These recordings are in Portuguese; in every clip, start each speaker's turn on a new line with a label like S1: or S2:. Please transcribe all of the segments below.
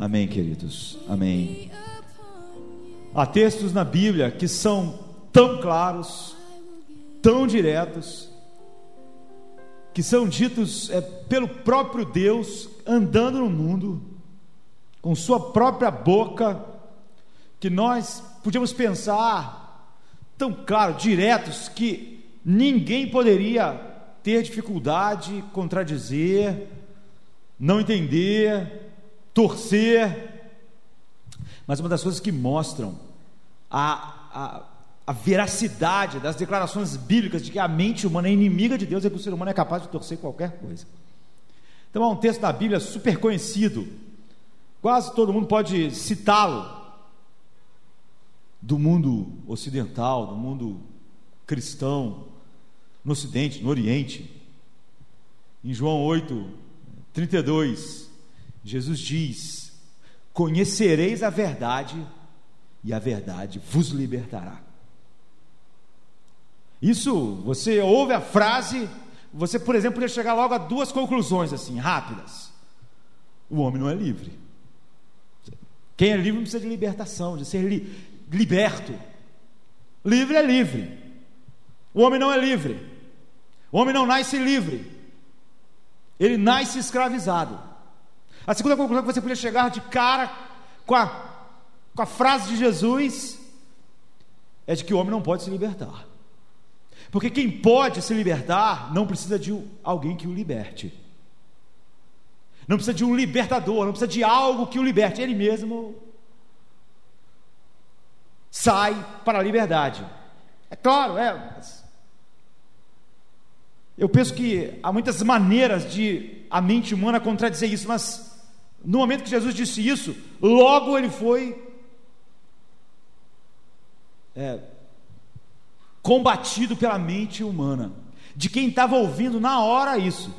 S1: Amém, queridos. Amém. Há textos na Bíblia que são tão claros, tão diretos, que são ditos é, pelo próprio Deus andando no mundo, com Sua própria boca, que nós podíamos pensar tão claro, diretos, que ninguém poderia ter dificuldade, contradizer, não entender, torcer. Mas uma das coisas que mostram a, a, a veracidade das declarações bíblicas de que a mente humana é inimiga de Deus é que o ser humano é capaz de torcer qualquer coisa. Então há um texto da Bíblia super conhecido, quase todo mundo pode citá-lo, do mundo ocidental, do mundo cristão, no Ocidente, no Oriente. Em João 8, 32, Jesus diz: Conhecereis a verdade, e a verdade vos libertará. Isso, você ouve a frase, você, por exemplo, poderia chegar logo a duas conclusões assim, rápidas. O homem não é livre. Quem é livre precisa de libertação, de ser li liberto. Livre é livre. O homem não é livre. O homem não nasce livre. Ele nasce escravizado. A segunda conclusão que você podia chegar de cara com a, com a frase de Jesus é de que o homem não pode se libertar. Porque quem pode se libertar não precisa de alguém que o liberte. Não precisa de um libertador, não precisa de algo que o liberte. Ele mesmo sai para a liberdade. É claro, é. Eu penso que há muitas maneiras de a mente humana contradizer isso, mas no momento que Jesus disse isso, logo ele foi é, combatido pela mente humana, de quem estava ouvindo na hora isso.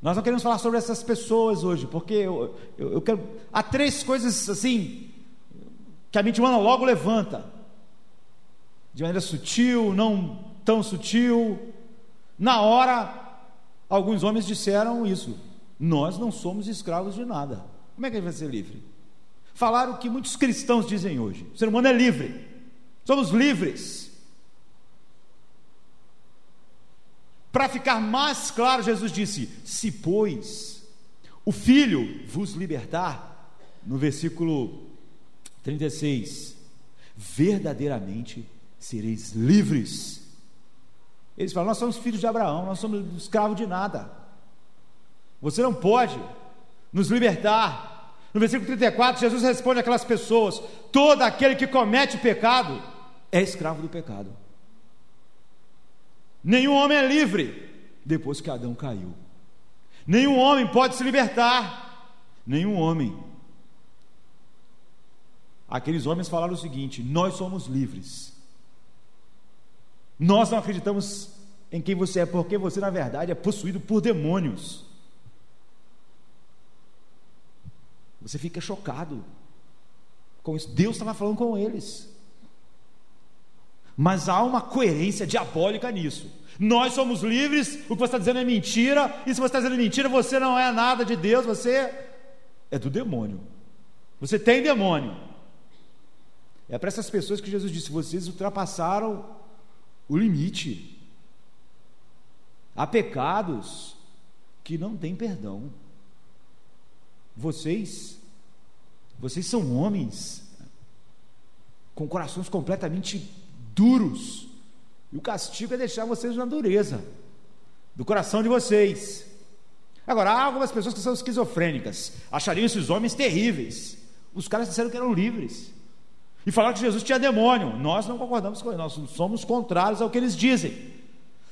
S1: Nós não queremos falar sobre essas pessoas hoje, porque eu, eu, eu quero. Há três coisas assim que a mente humana logo levanta, de maneira sutil, não tão sutil. Na hora, alguns homens disseram isso: nós não somos escravos de nada. Como é que a gente vai ser livre? Falaram o que muitos cristãos dizem hoje: o ser humano é livre, somos livres. Para ficar mais claro, Jesus disse: Se, pois, o Filho vos libertar, no versículo 36, verdadeiramente sereis livres. Eles falam: Nós somos filhos de Abraão, nós somos escravos de nada. Você não pode nos libertar. No versículo 34, Jesus responde àquelas pessoas: Todo aquele que comete pecado é escravo do pecado. Nenhum homem é livre depois que Adão caiu. Nenhum homem pode se libertar. Nenhum homem. Aqueles homens falaram o seguinte: Nós somos livres. Nós não acreditamos em quem você é, porque você, na verdade, é possuído por demônios. Você fica chocado com isso. Deus estava falando com eles. Mas há uma coerência diabólica nisso. Nós somos livres, o que você está dizendo é mentira, e se você está dizendo mentira, você não é nada de Deus, você é do demônio. Você tem demônio. É para essas pessoas que Jesus disse: vocês ultrapassaram o limite. Há pecados que não têm perdão. Vocês, vocês são homens com corações completamente duros. E o castigo é deixar vocês na dureza do coração de vocês. Agora, há algumas pessoas que são esquizofrênicas, achariam esses homens terríveis. Os caras disseram que eram livres. E falaram que Jesus tinha demônio. Nós não concordamos com eles, nós somos contrários ao que eles dizem.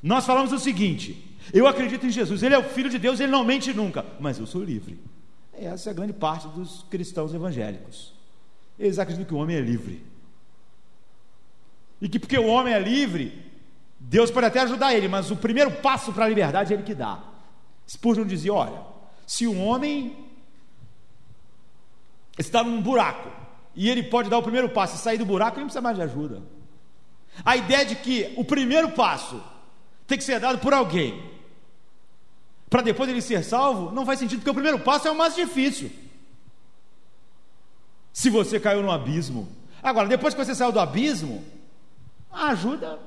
S1: Nós falamos o seguinte: eu acredito em Jesus, ele é o Filho de Deus, ele não mente nunca, mas eu sou livre. Essa é a grande parte dos cristãos evangélicos. Eles acreditam que o homem é livre. E que porque o homem é livre, Deus pode até ajudar ele, mas o primeiro passo para a liberdade é ele que dá. Spurgeon dizia: olha, se um homem está num buraco e ele pode dar o primeiro passo e sair do buraco, ele não precisa mais de ajuda. A ideia de que o primeiro passo tem que ser dado por alguém para depois ele ser salvo, não faz sentido, porque o primeiro passo é o mais difícil. se você caiu no abismo. Agora, depois que você saiu do abismo, a ajuda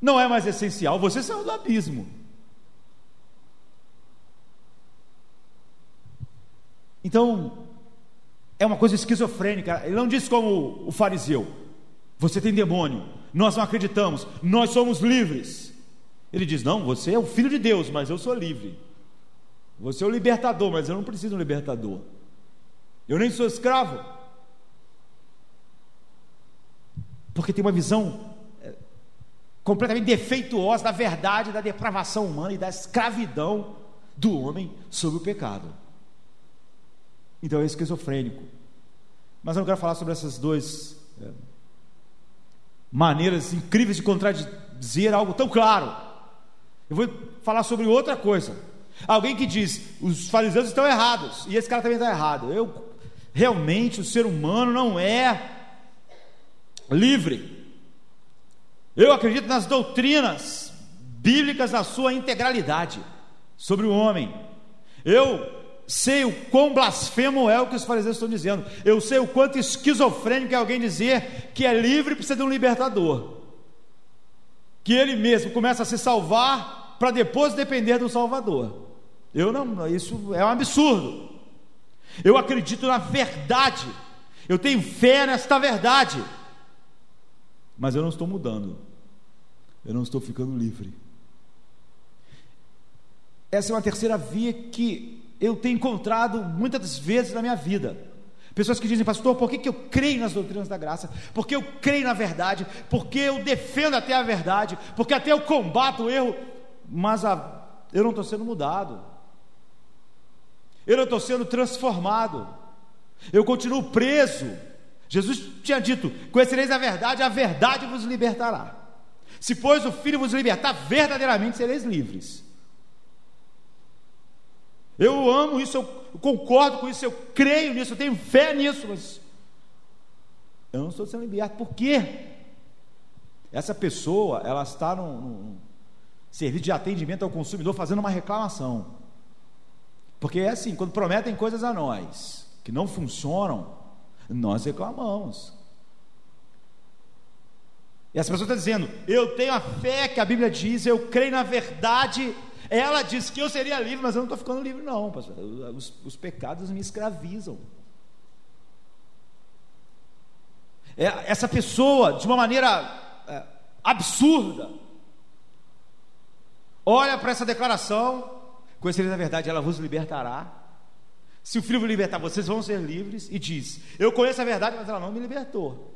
S1: não é mais essencial, você saiu do abismo. Então, é uma coisa esquizofrênica. Ele não diz como o fariseu: você tem demônio, nós não acreditamos, nós somos livres. Ele diz: não, você é o filho de Deus, mas eu sou livre. Você é o libertador, mas eu não preciso de um libertador. Eu nem sou escravo. Porque tem uma visão é, completamente defeituosa da verdade, da depravação humana e da escravidão do homem sobre o pecado. Então é esquizofrênico. Mas eu não quero falar sobre essas duas é, maneiras incríveis de contradizer algo tão claro. Eu vou falar sobre outra coisa. Alguém que diz, os fariseus estão errados, e esse cara também está errado. Eu realmente o ser humano não é livre. Eu acredito nas doutrinas bíblicas na sua integralidade sobre o homem. Eu sei o quão blasfemo é o que os fariseus estão dizendo. Eu sei o quanto esquizofrênico é alguém dizer que é livre e precisa de um libertador. Que ele mesmo começa a se salvar para depois depender do Salvador. Eu não, isso é um absurdo. Eu acredito na verdade. Eu tenho fé nesta verdade. Mas eu não estou mudando. Eu não estou ficando livre. Essa é uma terceira via que eu tenho encontrado muitas vezes na minha vida. Pessoas que dizem, pastor, por que, que eu creio nas doutrinas da graça? Porque eu creio na verdade, porque eu defendo até a verdade, porque até eu combato o erro, mas a, eu não estou sendo mudado, eu não estou sendo transformado, eu continuo preso. Jesus tinha dito: Conhecereis a verdade, a verdade vos libertará. Se, pois, o Filho vos libertar, verdadeiramente sereis livres. Eu amo isso, eu concordo com isso, eu creio nisso, eu tenho fé nisso, mas eu não estou sendo liberto. Por quê? Essa pessoa, ela está num, num serviço de atendimento ao consumidor fazendo uma reclamação. Porque é assim, quando prometem coisas a nós que não funcionam, nós reclamamos. E as pessoas estão dizendo: Eu tenho a fé que a Bíblia diz, eu creio na verdade ela disse que eu seria livre, mas eu não estou ficando livre, não. Os, os pecados me escravizam. É, essa pessoa, de uma maneira é, absurda, olha para essa declaração, conhecereis a verdade, ela vos libertará. Se o filho vos libertar, vocês vão ser livres. E diz: Eu conheço a verdade, mas ela não me libertou.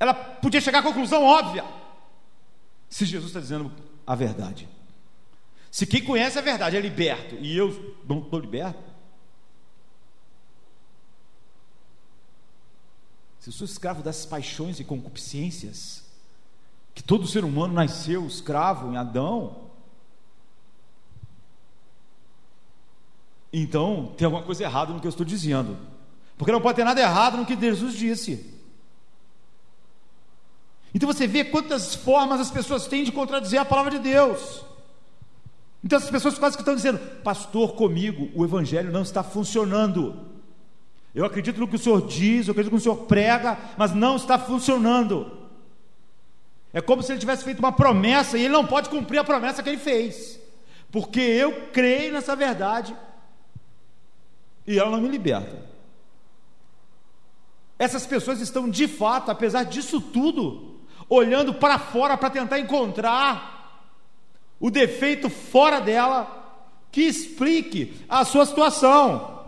S1: Ela podia chegar à conclusão óbvia. Se Jesus está dizendo a verdade. Se quem conhece a verdade é liberto e eu não estou liberto, se eu sou escravo das paixões e concupiscências, que todo ser humano nasceu escravo em Adão, então tem alguma coisa errada no que eu estou dizendo, porque não pode ter nada errado no que Jesus disse. Então você vê quantas formas as pessoas têm de contradizer a palavra de Deus. Então as pessoas quase que estão dizendo, pastor, comigo o evangelho não está funcionando. Eu acredito no que o senhor diz, eu acredito no que o senhor prega, mas não está funcionando. É como se ele tivesse feito uma promessa e ele não pode cumprir a promessa que ele fez, porque eu creio nessa verdade e ela não me liberta. Essas pessoas estão de fato, apesar disso tudo, olhando para fora para tentar encontrar o defeito fora dela que explique a sua situação,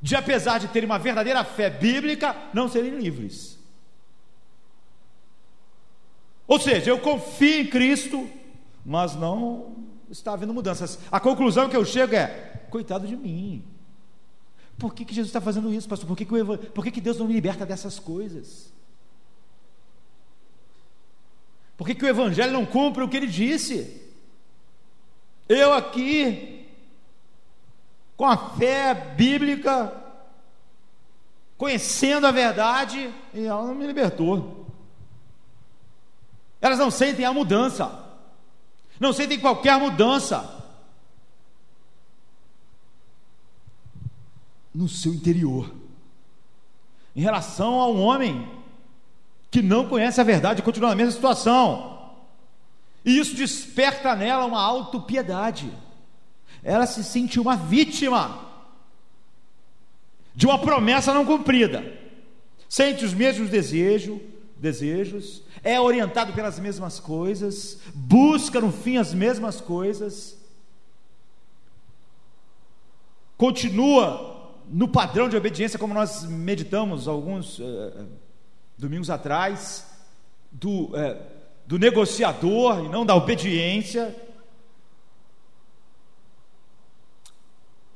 S1: de apesar de terem uma verdadeira fé bíblica, não serem livres. Ou seja, eu confio em Cristo, mas não está havendo mudanças. A conclusão que eu chego é: coitado de mim. Por que, que Jesus está fazendo isso, pastor? Por que, que, eu, por que, que Deus não me liberta dessas coisas? Por que, que o Evangelho não cumpre o que ele disse? Eu aqui, com a fé bíblica, conhecendo a verdade, e ela não me libertou. Elas não sentem a mudança, não sentem qualquer mudança. no seu interior, em relação a um homem que não conhece a verdade e continua na mesma situação. E isso desperta nela uma autopiedade. Ela se sente uma vítima de uma promessa não cumprida. Sente os mesmos desejos, desejos, é orientado pelas mesmas coisas, busca no fim as mesmas coisas, continua no padrão de obediência, como nós meditamos alguns uh, domingos atrás, do, uh, do negociador e não da obediência.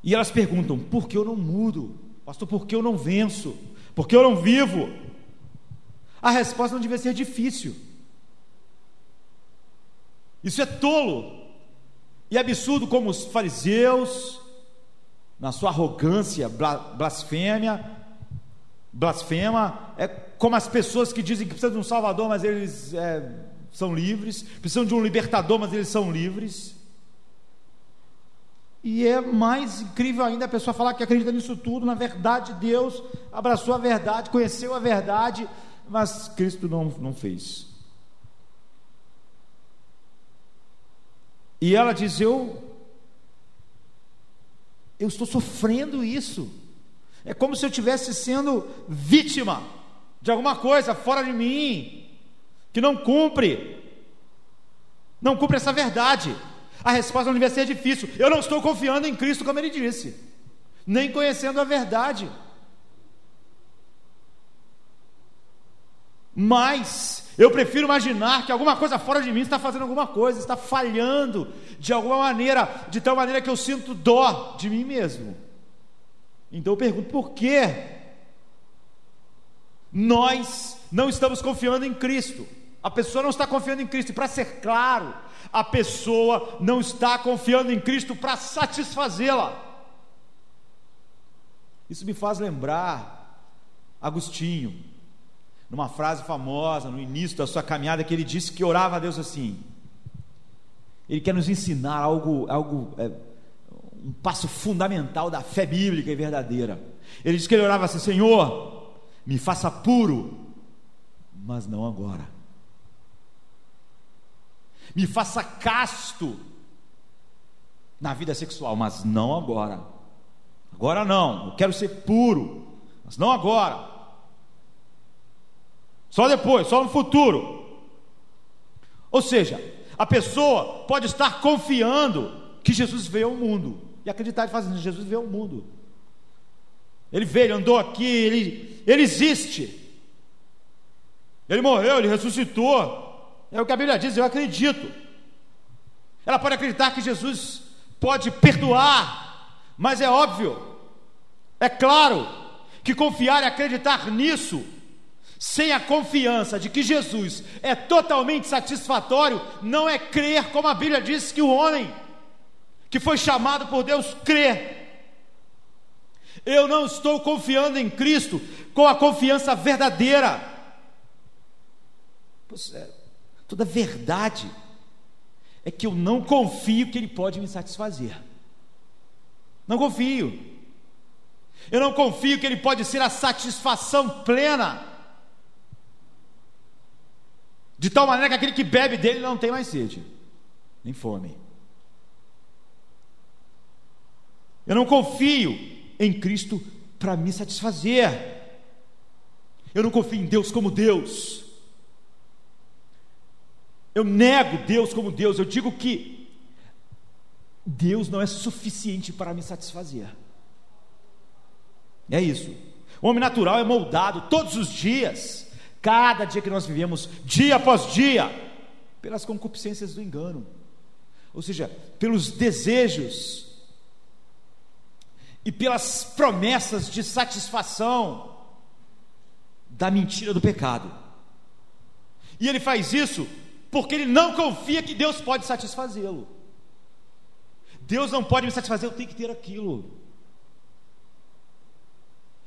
S1: E elas perguntam: por que eu não mudo? Pastor, por que eu não venço? Por que eu não vivo? A resposta não devia ser difícil. Isso é tolo e absurdo, como os fariseus, na sua arrogância, blasfêmia, blasfema, é como as pessoas que dizem que precisam de um Salvador, mas eles é, são livres, precisam de um libertador, mas eles são livres. E é mais incrível ainda a pessoa falar que acredita nisso tudo, na verdade, Deus abraçou a verdade, conheceu a verdade, mas Cristo não, não fez. E ela diz: Eu eu estou sofrendo isso. É como se eu estivesse sendo vítima de alguma coisa fora de mim, que não cumpre, não cumpre essa verdade. A resposta não devia ser difícil. Eu não estou confiando em Cristo, como ele disse, nem conhecendo a verdade. Mas eu prefiro imaginar que alguma coisa fora de mim está fazendo alguma coisa, está falhando de alguma maneira, de tal maneira que eu sinto dó de mim mesmo. Então eu pergunto por que nós não estamos confiando em Cristo? A pessoa não está confiando em Cristo, e para ser claro, a pessoa não está confiando em Cristo para satisfazê-la. Isso me faz lembrar Agostinho, numa frase famosa no início da sua caminhada, que ele disse que orava a Deus assim. Ele quer nos ensinar algo, algo é, um passo fundamental da fé bíblica e verdadeira. Ele disse que ele orava assim: Senhor, me faça puro, mas não agora. Me faça casto na vida sexual, mas não agora. Agora não, eu quero ser puro, mas não agora. Só depois, só no futuro. Ou seja, a pessoa pode estar confiando que Jesus veio ao mundo e acreditar e fazer Jesus veio ao mundo. Ele veio, ele andou aqui, ele, ele existe. Ele morreu, ele ressuscitou. É o que a Bíblia diz, eu acredito. Ela pode acreditar que Jesus pode perdoar, mas é óbvio, é claro, que confiar e acreditar nisso sem a confiança de que Jesus é totalmente satisfatório, não é crer como a Bíblia diz que o homem que foi chamado por Deus crê. Eu não estou confiando em Cristo com a confiança verdadeira. É, toda verdade é que eu não confio que Ele pode me satisfazer. Não confio. Eu não confio que Ele pode ser a satisfação plena de tal maneira que aquele que bebe dele não tem mais sede, nem fome. Eu não confio em Cristo para me satisfazer. Eu não confio em Deus como Deus. Eu nego Deus como Deus. Eu digo que Deus não é suficiente para me satisfazer. É isso. O homem natural é moldado todos os dias Cada dia que nós vivemos, dia após dia, pelas concupiscências do engano, ou seja, pelos desejos e pelas promessas de satisfação da mentira do pecado. E ele faz isso porque ele não confia que Deus pode satisfazê-lo. Deus não pode me satisfazer, eu tenho que ter aquilo.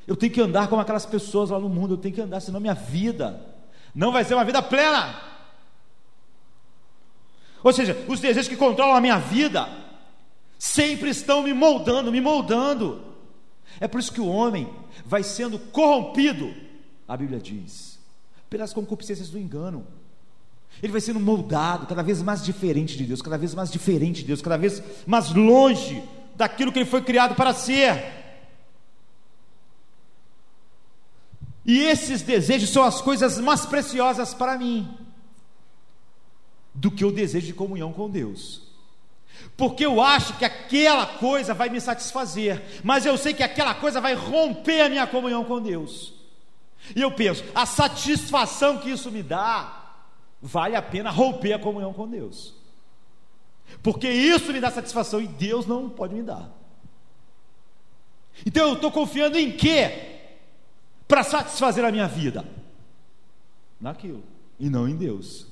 S1: Eu tenho que andar como aquelas pessoas lá no mundo, eu tenho que andar, senão minha vida não vai ser uma vida plena. Ou seja, os desejos que controlam a minha vida sempre estão me moldando, me moldando. É por isso que o homem vai sendo corrompido, a Bíblia diz, pelas concupiscências do engano. Ele vai sendo moldado cada vez mais diferente de Deus, cada vez mais diferente de Deus, cada vez mais longe daquilo que ele foi criado para ser. E esses desejos são as coisas mais preciosas para mim do que o desejo de comunhão com Deus. Porque eu acho que aquela coisa vai me satisfazer, mas eu sei que aquela coisa vai romper a minha comunhão com Deus. E eu penso, a satisfação que isso me dá, vale a pena romper a comunhão com Deus. Porque isso me dá satisfação e Deus não pode me dar. Então eu estou confiando em quê? Para satisfazer a minha vida? Naquilo, e não em Deus.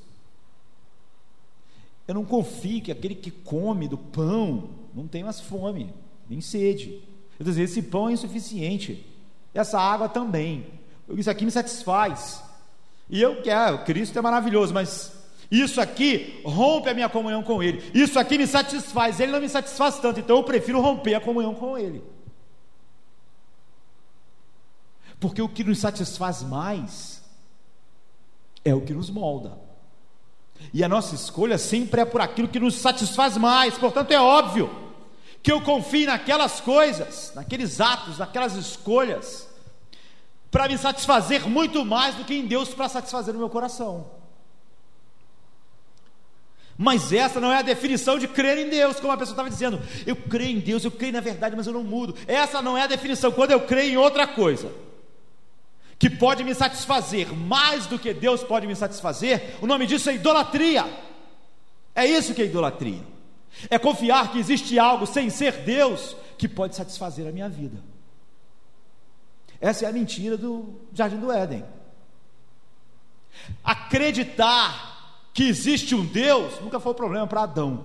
S1: Eu não confio que aquele que come do pão não tem mais fome, nem sede. Eu dizer, esse pão é insuficiente, essa água também. Isso aqui me satisfaz. E eu quero, Cristo é maravilhoso, mas isso aqui rompe a minha comunhão com Ele. Isso aqui me satisfaz, Ele não me satisfaz tanto, então eu prefiro romper a comunhão com Ele. Porque o que nos satisfaz mais é o que nos molda. E a nossa escolha sempre é por aquilo que nos satisfaz mais. Portanto, é óbvio que eu confie naquelas coisas, naqueles atos, naquelas escolhas, para me satisfazer muito mais do que em Deus para satisfazer o meu coração. Mas essa não é a definição de crer em Deus, como a pessoa estava dizendo. Eu creio em Deus, eu creio na verdade, mas eu não mudo. Essa não é a definição. Quando eu creio em outra coisa, que pode me satisfazer mais do que Deus pode me satisfazer, o nome disso é idolatria. É isso que é idolatria. É confiar que existe algo sem ser Deus que pode satisfazer a minha vida. Essa é a mentira do Jardim do Éden. Acreditar que existe um Deus nunca foi um problema para Adão.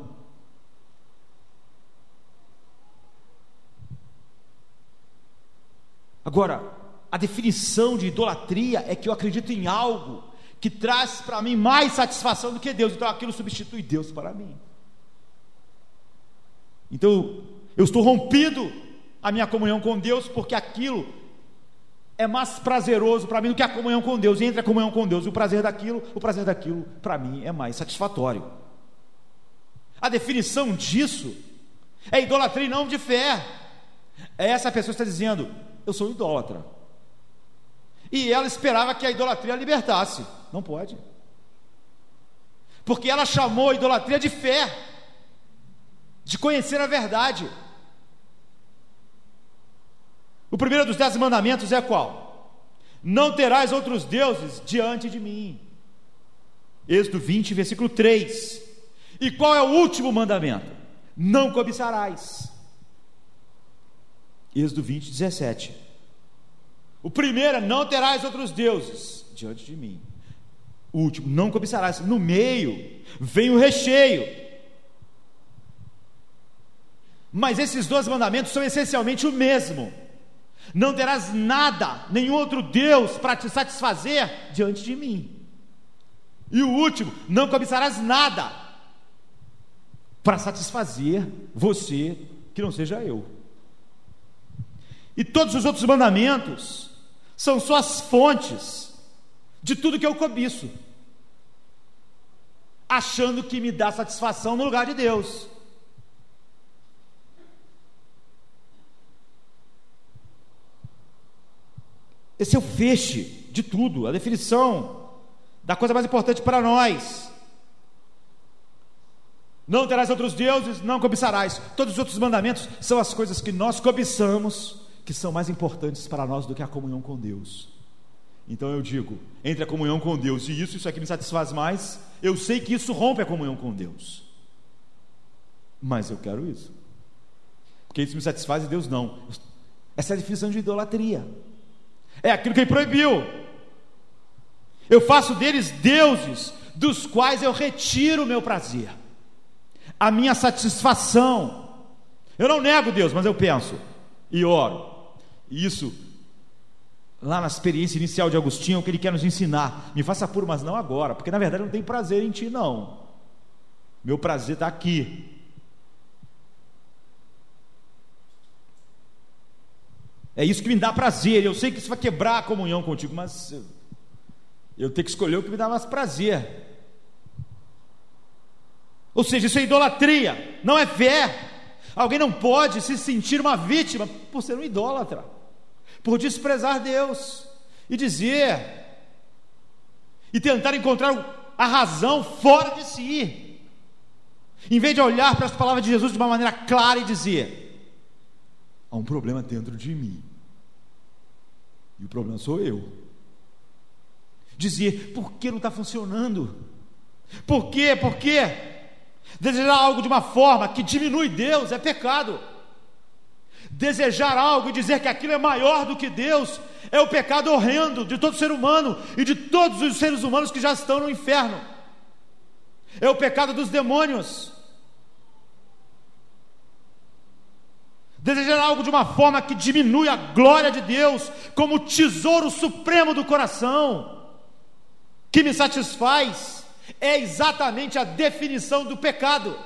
S1: Agora, a definição de idolatria é que eu acredito em algo que traz para mim mais satisfação do que Deus, então aquilo substitui Deus para mim. Então, eu estou rompido a minha comunhão com Deus, porque aquilo é mais prazeroso para mim do que a comunhão com Deus. E entre a comunhão com Deus e o prazer daquilo, o prazer daquilo para mim é mais satisfatório. A definição disso é idolatria e não de fé. É essa pessoa que está dizendo: Eu sou idólatra. E ela esperava que a idolatria a libertasse. Não pode. Porque ela chamou a idolatria de fé, de conhecer a verdade. O primeiro dos dez mandamentos é qual? Não terás outros deuses diante de mim. Êxodo 20, versículo 3. E qual é o último mandamento? Não cobiçarás. Êxodo 20, 17. O primeiro é: não terás outros deuses diante de mim. O último, não cobiçarás. No meio vem o recheio. Mas esses dois mandamentos são essencialmente o mesmo. Não terás nada, nenhum outro Deus para te satisfazer diante de mim. E o último, não cobiçarás nada para satisfazer você que não seja eu. E todos os outros mandamentos são só as fontes de tudo que eu cobiço, achando que me dá satisfação no lugar de Deus. Esse é o feixe de tudo, a definição da coisa mais importante para nós. Não terás outros deuses, não cobiçarás. Todos os outros mandamentos são as coisas que nós cobiçamos que são mais importantes para nós do que a comunhão com Deus. Então eu digo, entre a comunhão com Deus e isso, isso aqui me satisfaz mais, eu sei que isso rompe a comunhão com Deus. Mas eu quero isso. Porque isso me satisfaz e Deus não. Essa é a definição de idolatria. É aquilo que ele proibiu. Eu faço deles deuses, dos quais eu retiro o meu prazer, a minha satisfação. Eu não nego Deus, mas eu penso e oro. Isso, lá na experiência inicial de Agostinho, é o que ele quer nos ensinar. Me faça puro, mas não agora, porque na verdade não tem prazer em ti, não. Meu prazer está aqui. É isso que me dá prazer. Eu sei que isso vai quebrar a comunhão contigo, mas eu tenho que escolher o que me dá mais prazer. Ou seja, isso é idolatria, não é fé. Alguém não pode se sentir uma vítima por ser um idólatra, por desprezar Deus e dizer e tentar encontrar a razão fora de si, em vez de olhar para as palavras de Jesus de uma maneira clara e dizer: há um problema dentro de mim, e o problema sou eu. Dizer, por que não está funcionando? Por quê? Por quê? Desejar algo de uma forma que diminui Deus é pecado. Desejar algo e dizer que aquilo é maior do que Deus é o pecado horrendo de todo ser humano e de todos os seres humanos que já estão no inferno. É o pecado dos demônios. Desejar algo de uma forma que diminui a glória de Deus como tesouro supremo do coração, que me satisfaz é exatamente a definição do pecado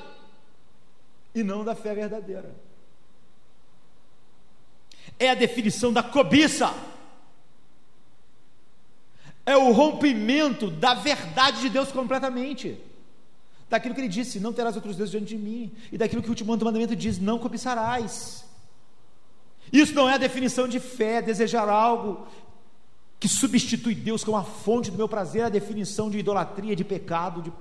S1: e não da fé verdadeira. É a definição da cobiça. É o rompimento da verdade de Deus completamente. Daquilo que ele disse: Não terás outros deuses diante de mim. E daquilo que o último mandamento diz: Não cobiçarás. Isso não é a definição de fé, desejar algo que substitui Deus como a fonte do meu prazer, a definição de idolatria, de pecado, de,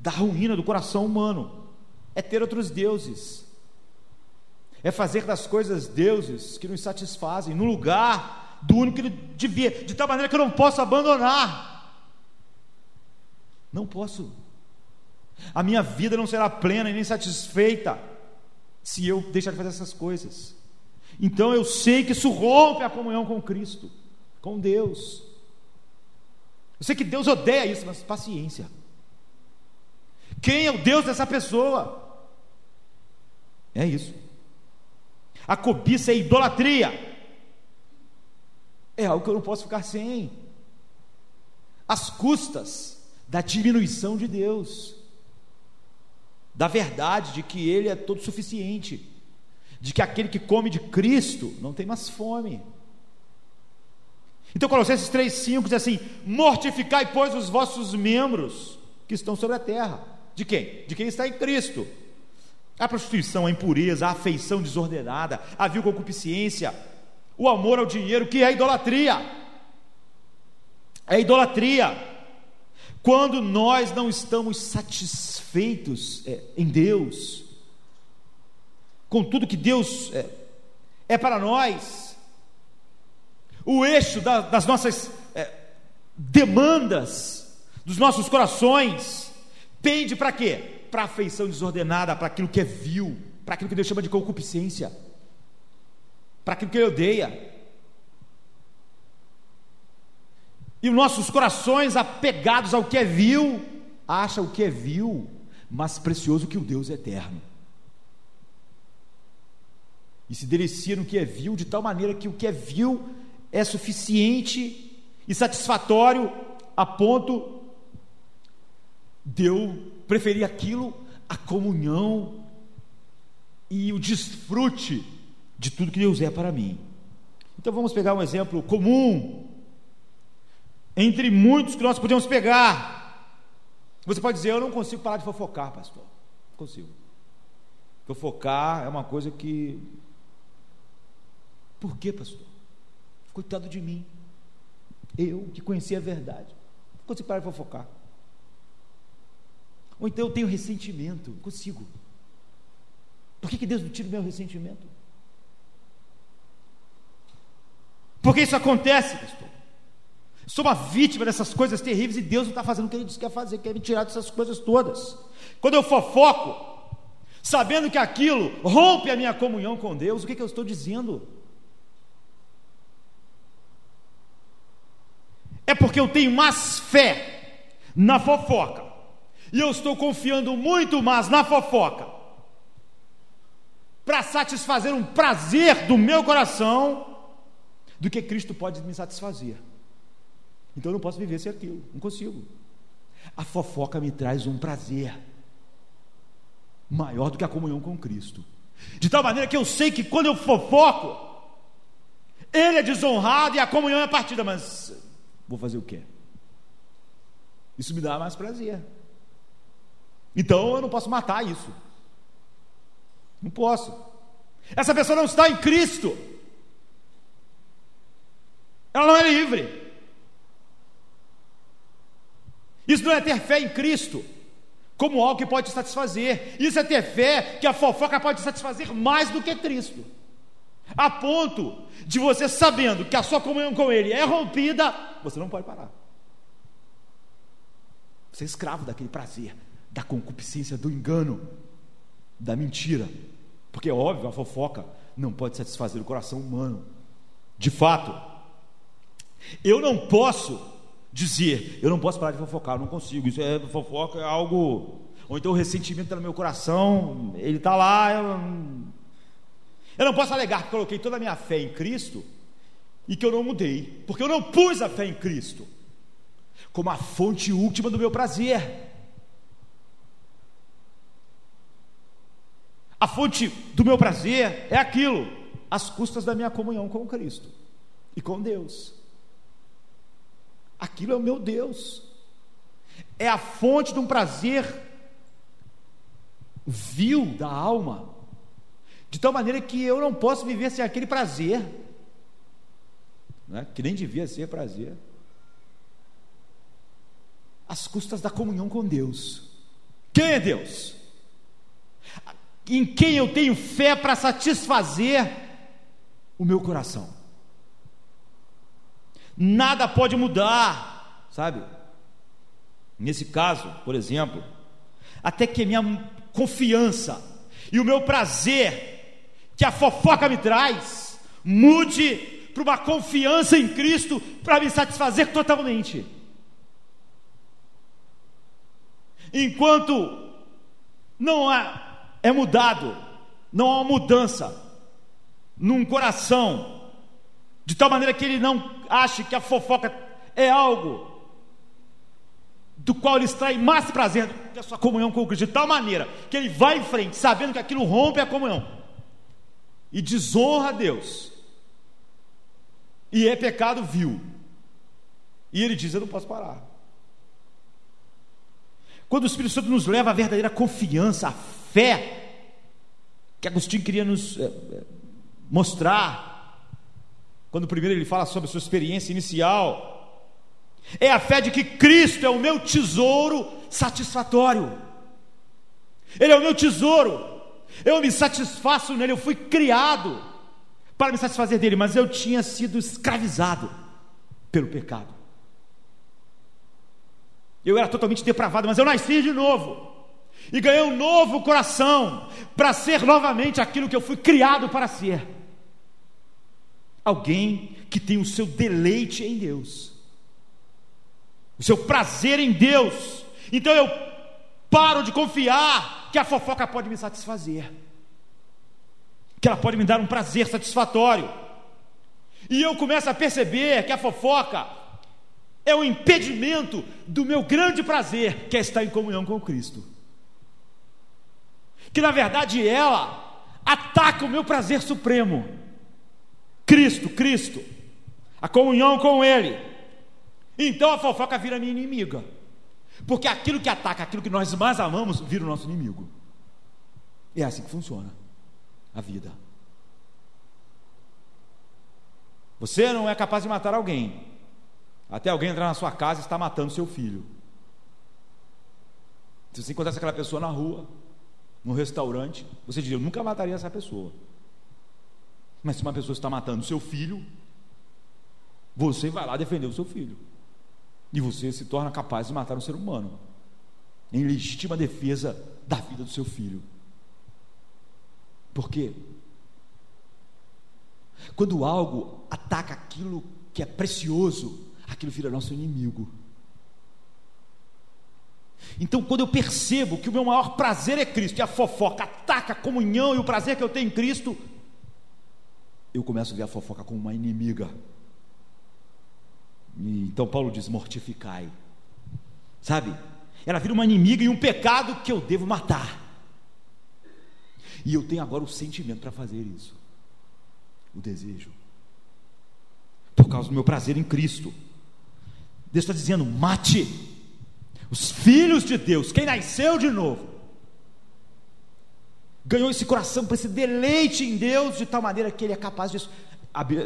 S1: da ruína do coração humano. É ter outros deuses, é fazer das coisas deuses que nos satisfazem, no lugar do único que devia, de tal maneira que eu não posso abandonar. Não posso. A minha vida não será plena e nem satisfeita se eu deixar de fazer essas coisas. Então eu sei que isso rompe a comunhão com Cristo com Deus. Eu sei que Deus odeia isso, mas paciência. Quem é o Deus dessa pessoa? É isso. A cobiça é idolatria. É algo que eu não posso ficar sem. As custas da diminuição de Deus, da verdade de que Ele é todo suficiente, de que aquele que come de Cristo não tem mais fome. Então, Colossenses 3,5 diz assim: Mortificai, pois, os vossos membros que estão sobre a terra. De quem? De quem está em Cristo. A prostituição, a impureza, a afeição desordenada, a vil concupiscência, o amor ao dinheiro, que é idolatria. É idolatria. Quando nós não estamos satisfeitos é, em Deus, com tudo que Deus é, é para nós, o eixo da, das nossas é, demandas, dos nossos corações, tende para quê? Para afeição desordenada, para aquilo que é vil, para aquilo que Deus chama de concupiscência, para aquilo que Ele odeia. E os nossos corações apegados ao que é vil, acham o que é vil mais precioso que o Deus eterno. E se delicia no que é vil, de tal maneira que o que é vil é suficiente e satisfatório a ponto de eu preferir aquilo a comunhão e o desfrute de tudo que Deus é para mim. Então vamos pegar um exemplo comum entre muitos que nós podemos pegar. Você pode dizer, eu não consigo parar de fofocar, pastor. Não consigo. Fofocar é uma coisa que. Por que, pastor? Coitado de mim. Eu que conheci a verdade. Não consigo parar de fofocar. Ou então eu tenho ressentimento. Consigo. Por que, que Deus não tira o meu ressentimento? Porque isso acontece, pastor. Sou uma vítima dessas coisas terríveis e Deus não está fazendo o que Ele disse que quer fazer, quer me tirar dessas coisas todas. Quando eu fofoco, sabendo que aquilo rompe a minha comunhão com Deus, o que, que eu estou dizendo? é porque eu tenho mais fé na fofoca. E eu estou confiando muito mais na fofoca para satisfazer um prazer do meu coração do que Cristo pode me satisfazer. Então eu não posso viver sem aquilo, não consigo. A fofoca me traz um prazer maior do que a comunhão com Cristo. De tal maneira que eu sei que quando eu fofoco, Ele é desonrado e a comunhão é partida, mas vou fazer o quê? Isso me dá mais prazer. Então eu não posso matar isso. Não posso. Essa pessoa não está em Cristo. Ela não é livre. Isso não é ter fé em Cristo como algo que pode te satisfazer. Isso é ter fé que a fofoca pode te satisfazer mais do que Cristo. A ponto de você sabendo que a sua comunhão com Ele é rompida, você não pode parar. Você é escravo daquele prazer, da concupiscência, do engano, da mentira. Porque é óbvio, a fofoca não pode satisfazer o coração humano. De fato, eu não posso dizer, eu não posso parar de fofocar, eu não consigo. Isso é fofoca, é algo. Ou então o ressentimento está no meu coração, ele está lá. Eu, eu não posso alegar que coloquei toda a minha fé em Cristo e que eu não mudei, porque eu não pus a fé em Cristo como a fonte última do meu prazer. A fonte do meu prazer é aquilo, as custas da minha comunhão com Cristo e com Deus. Aquilo é o meu Deus. É a fonte de um prazer vil da alma, de tal maneira que eu não posso viver sem aquele prazer, né? que nem devia ser prazer, às custas da comunhão com Deus. Quem é Deus? Em quem eu tenho fé para satisfazer o meu coração nada pode mudar, sabe? Nesse caso, por exemplo, até que minha confiança e o meu prazer que a fofoca me traz mude para uma confiança em Cristo para me satisfazer totalmente. Enquanto não há, é mudado, não há uma mudança num coração de tal maneira que ele não ache que a fofoca é algo do qual ele extrai mais prazer do que a sua comunhão com Cristo, de tal maneira que ele vai em frente, sabendo que aquilo rompe a comunhão e desonra a Deus, e é pecado vil, e ele diz: Eu não posso parar. Quando o Espírito Santo nos leva à verdadeira confiança, a fé, que Agostinho queria nos é, mostrar, quando primeiro ele fala sobre a sua experiência inicial, é a fé de que Cristo é o meu tesouro satisfatório. Ele é o meu tesouro. Eu me satisfaço nele, eu fui criado para me satisfazer dele, mas eu tinha sido escravizado pelo pecado. Eu era totalmente depravado, mas eu nasci de novo. E ganhei um novo coração para ser novamente aquilo que eu fui criado para ser. Alguém que tem o seu deleite em Deus, o seu prazer em Deus. Então eu paro de confiar que a fofoca pode me satisfazer, que ela pode me dar um prazer satisfatório. E eu começo a perceber que a fofoca é um impedimento do meu grande prazer, que é estar em comunhão com Cristo. Que na verdade ela ataca o meu prazer supremo Cristo, Cristo, a comunhão com Ele. Então a fofoca vira minha inimiga, porque aquilo que ataca aquilo que nós mais amamos vira o nosso inimigo. E é assim que funciona a vida. Você não é capaz de matar alguém, até alguém entrar na sua casa e estar matando seu filho. Se você encontrasse aquela pessoa na rua, no restaurante, você diria: Eu nunca mataria essa pessoa. Mas se uma pessoa está matando seu filho, você vai lá defender o seu filho. E você se torna capaz de matar um ser humano, em legítima defesa da vida do seu filho. Por quê? Quando algo ataca aquilo que é precioso, aquilo vira nosso inimigo. Então, quando eu percebo que o meu maior prazer é Cristo, e a fofoca ataca a comunhão e o prazer que eu tenho em Cristo, eu começo a ver a fofoca como uma inimiga. E, então Paulo diz: mortificai. Sabe? Ela vira uma inimiga e um pecado que eu devo matar. E eu tenho agora o sentimento para fazer isso. O desejo. por causa do meu prazer em Cristo. Deus está dizendo: mate os filhos de Deus, quem nasceu de novo, ganhou esse coração para esse deleite em Deus de tal maneira que ele é capaz disso.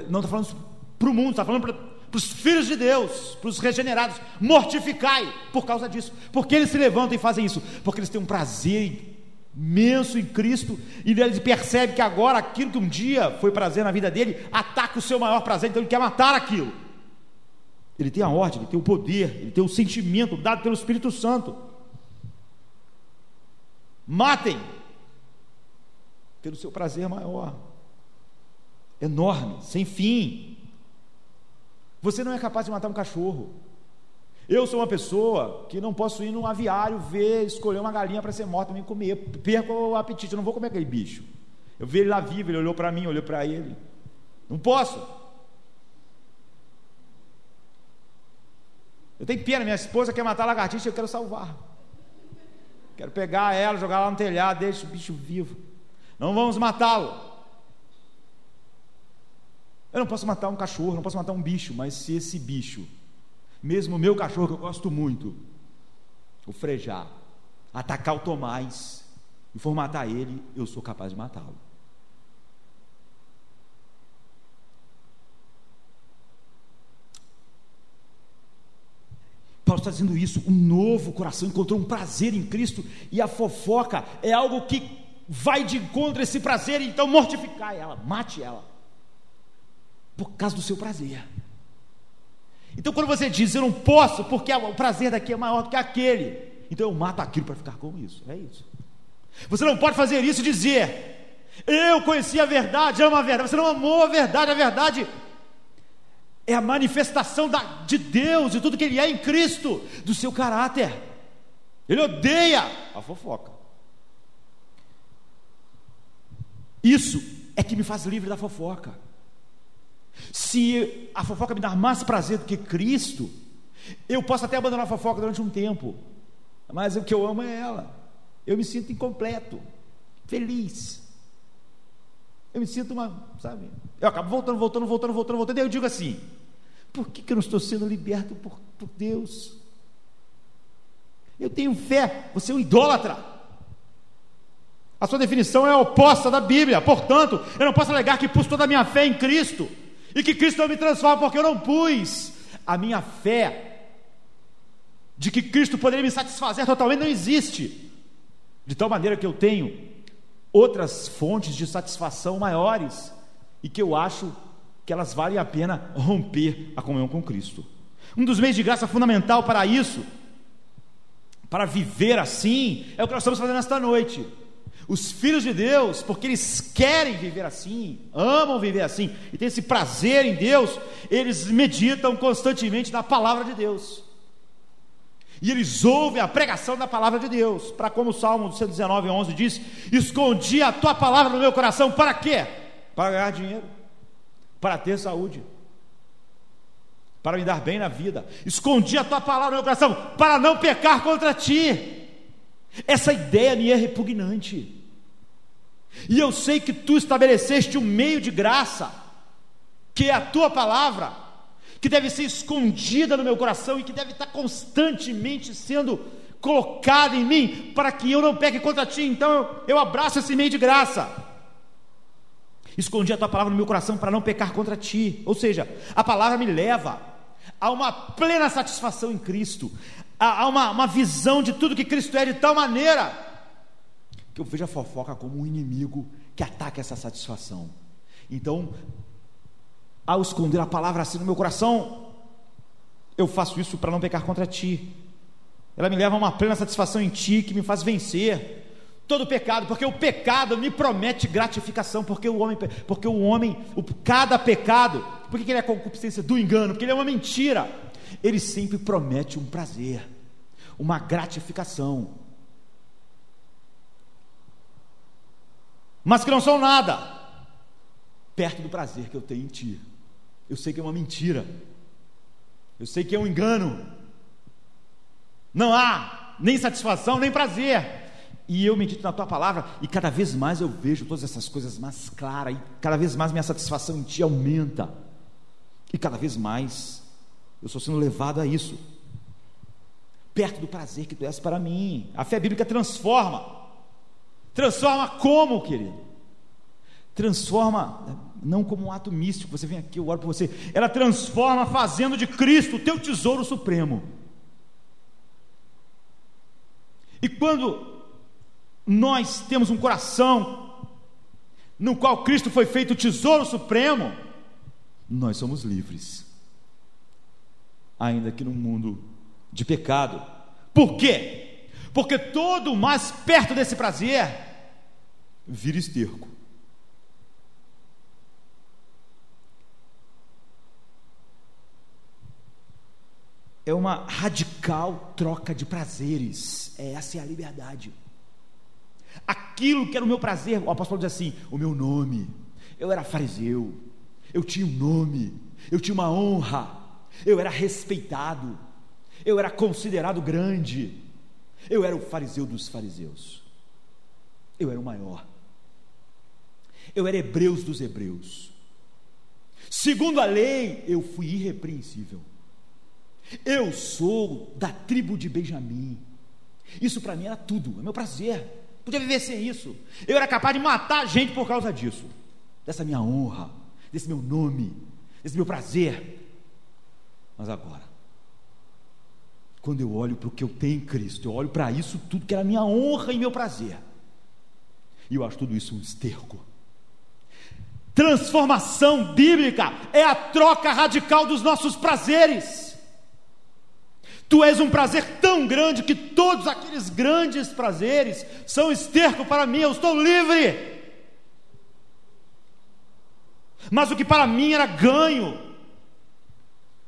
S1: Não está falando para o mundo, está falando para os filhos de Deus, para os regenerados, mortificai por causa disso, porque eles se levantam e fazem isso, porque eles têm um prazer imenso em Cristo, e ele percebe que agora aquilo que um dia foi prazer na vida dele, ataca o seu maior prazer, então ele quer matar aquilo. Ele tem a ordem, ele tem o poder, ele tem o sentimento dado pelo Espírito Santo. Matem pelo seu prazer maior, enorme, sem fim. Você não é capaz de matar um cachorro. Eu sou uma pessoa que não posso ir num aviário ver, escolher uma galinha para ser morta e me comer. Perco o apetite, eu não vou comer aquele bicho. Eu vi ele lá vivo, ele olhou para mim, olhou para ele. Não posso. Eu tenho pena, minha esposa quer matar a lagartixa, eu quero salvar. Quero pegar ela, jogar lá no telhado, deixa o bicho vivo. Não vamos matá-lo. Eu não posso matar um cachorro, não posso matar um bicho, mas se esse bicho mesmo o meu cachorro que eu gosto muito, o frejar, atacar o Tomás e for matar ele, eu sou capaz de matá-lo. Paulo está dizendo isso, um novo coração encontrou um prazer em Cristo e a fofoca é algo que vai de encontro a esse prazer, então mortificar ela, mate ela, por causa do seu prazer. Então, quando você diz eu não posso, porque o prazer daqui é maior do que aquele, então eu mato aquilo para ficar com isso. É isso. Você não pode fazer isso e dizer eu conheci a verdade, amo a verdade. Você não amou a verdade, a verdade é a manifestação da, de Deus e tudo que Ele é em Cristo, do seu caráter. Ele odeia a fofoca. Isso é que me faz livre da fofoca. Se a fofoca me dá mais prazer do que Cristo, eu posso até abandonar a fofoca durante um tempo, mas o que eu amo é ela. Eu me sinto incompleto, feliz. Eu me sinto uma, sabe? Eu acabo voltando, voltando, voltando, voltando, voltando, e eu digo assim: por que, que eu não estou sendo liberto por, por Deus? Eu tenho fé, você é um idólatra. A sua definição é oposta da Bíblia, portanto, eu não posso alegar que pus toda a minha fé em Cristo e que Cristo não me transforma porque eu não pus a minha fé de que Cristo poderia me satisfazer totalmente, não existe. De tal maneira que eu tenho outras fontes de satisfação maiores e que eu acho que elas valem a pena romper a comunhão com Cristo. Um dos meios de graça fundamental para isso, para viver assim, é o que nós estamos fazendo esta noite. Os filhos de Deus, porque eles querem viver assim, amam viver assim, e têm esse prazer em Deus, eles meditam constantemente na palavra de Deus. E eles ouvem a pregação da palavra de Deus, para como o Salmo 119, 11 diz: Escondi a tua palavra no meu coração, para quê? Para ganhar dinheiro, para ter saúde, para me dar bem na vida. Escondi a tua palavra no meu coração, para não pecar contra ti. Essa ideia me é repugnante. E eu sei que tu estabeleceste um meio de graça, que é a tua palavra, que deve ser escondida no meu coração e que deve estar constantemente sendo colocada em mim, para que eu não peque contra ti. Então eu, eu abraço esse meio de graça. Escondi a tua palavra no meu coração para não pecar contra ti. Ou seja, a palavra me leva a uma plena satisfação em Cristo, a, a uma, uma visão de tudo que Cristo é de tal maneira que eu vejo a fofoca como um inimigo que ataca essa satisfação. Então, ao esconder a palavra assim no meu coração, eu faço isso para não pecar contra ti. Ela me leva a uma plena satisfação em ti que me faz vencer todo pecado, porque o pecado me promete gratificação, porque o homem, porque o homem, o, cada pecado, porque que ele é concupiscência do engano, porque ele é uma mentira. Ele sempre promete um prazer, uma gratificação. mas que não são nada, perto do prazer que eu tenho em ti. Eu sei que é uma mentira, eu sei que é um engano, não há nem satisfação, nem prazer. E eu medito na tua palavra, e cada vez mais eu vejo todas essas coisas mais claras, e cada vez mais minha satisfação em ti aumenta. E cada vez mais eu estou sendo levado a isso. Perto do prazer que tu és para mim. A fé bíblica transforma. Transforma como, querido? Transforma, não como um ato místico, você vem aqui, eu oro por você. Ela transforma fazendo de Cristo o teu tesouro supremo. E quando nós temos um coração no qual Cristo foi feito o tesouro supremo, nós somos livres. Ainda que num mundo de pecado. Por quê? Porque todo mais perto desse prazer vira esterco. É uma radical troca de prazeres. Essa é a liberdade. Aquilo que era o meu prazer, o apóstolo diz assim: o meu nome. Eu era fariseu, eu tinha um nome, eu tinha uma honra, eu era respeitado, eu era considerado grande, eu era o fariseu dos fariseus, eu era o maior, eu era hebreus dos hebreus. Segundo a lei, eu fui irrepreensível. Eu sou da tribo de Benjamim. Isso para mim era tudo, é meu prazer. Podia viver sem isso. Eu era capaz de matar gente por causa disso, dessa minha honra, desse meu nome, desse meu prazer. Mas agora, quando eu olho para o que eu tenho em Cristo, eu olho para isso tudo que era minha honra e meu prazer, e eu acho tudo isso um esterco. Transformação bíblica é a troca radical dos nossos prazeres. Tu és um prazer tão grande que todos aqueles grandes prazeres são esterco para mim, eu estou livre. Mas o que para mim era ganho,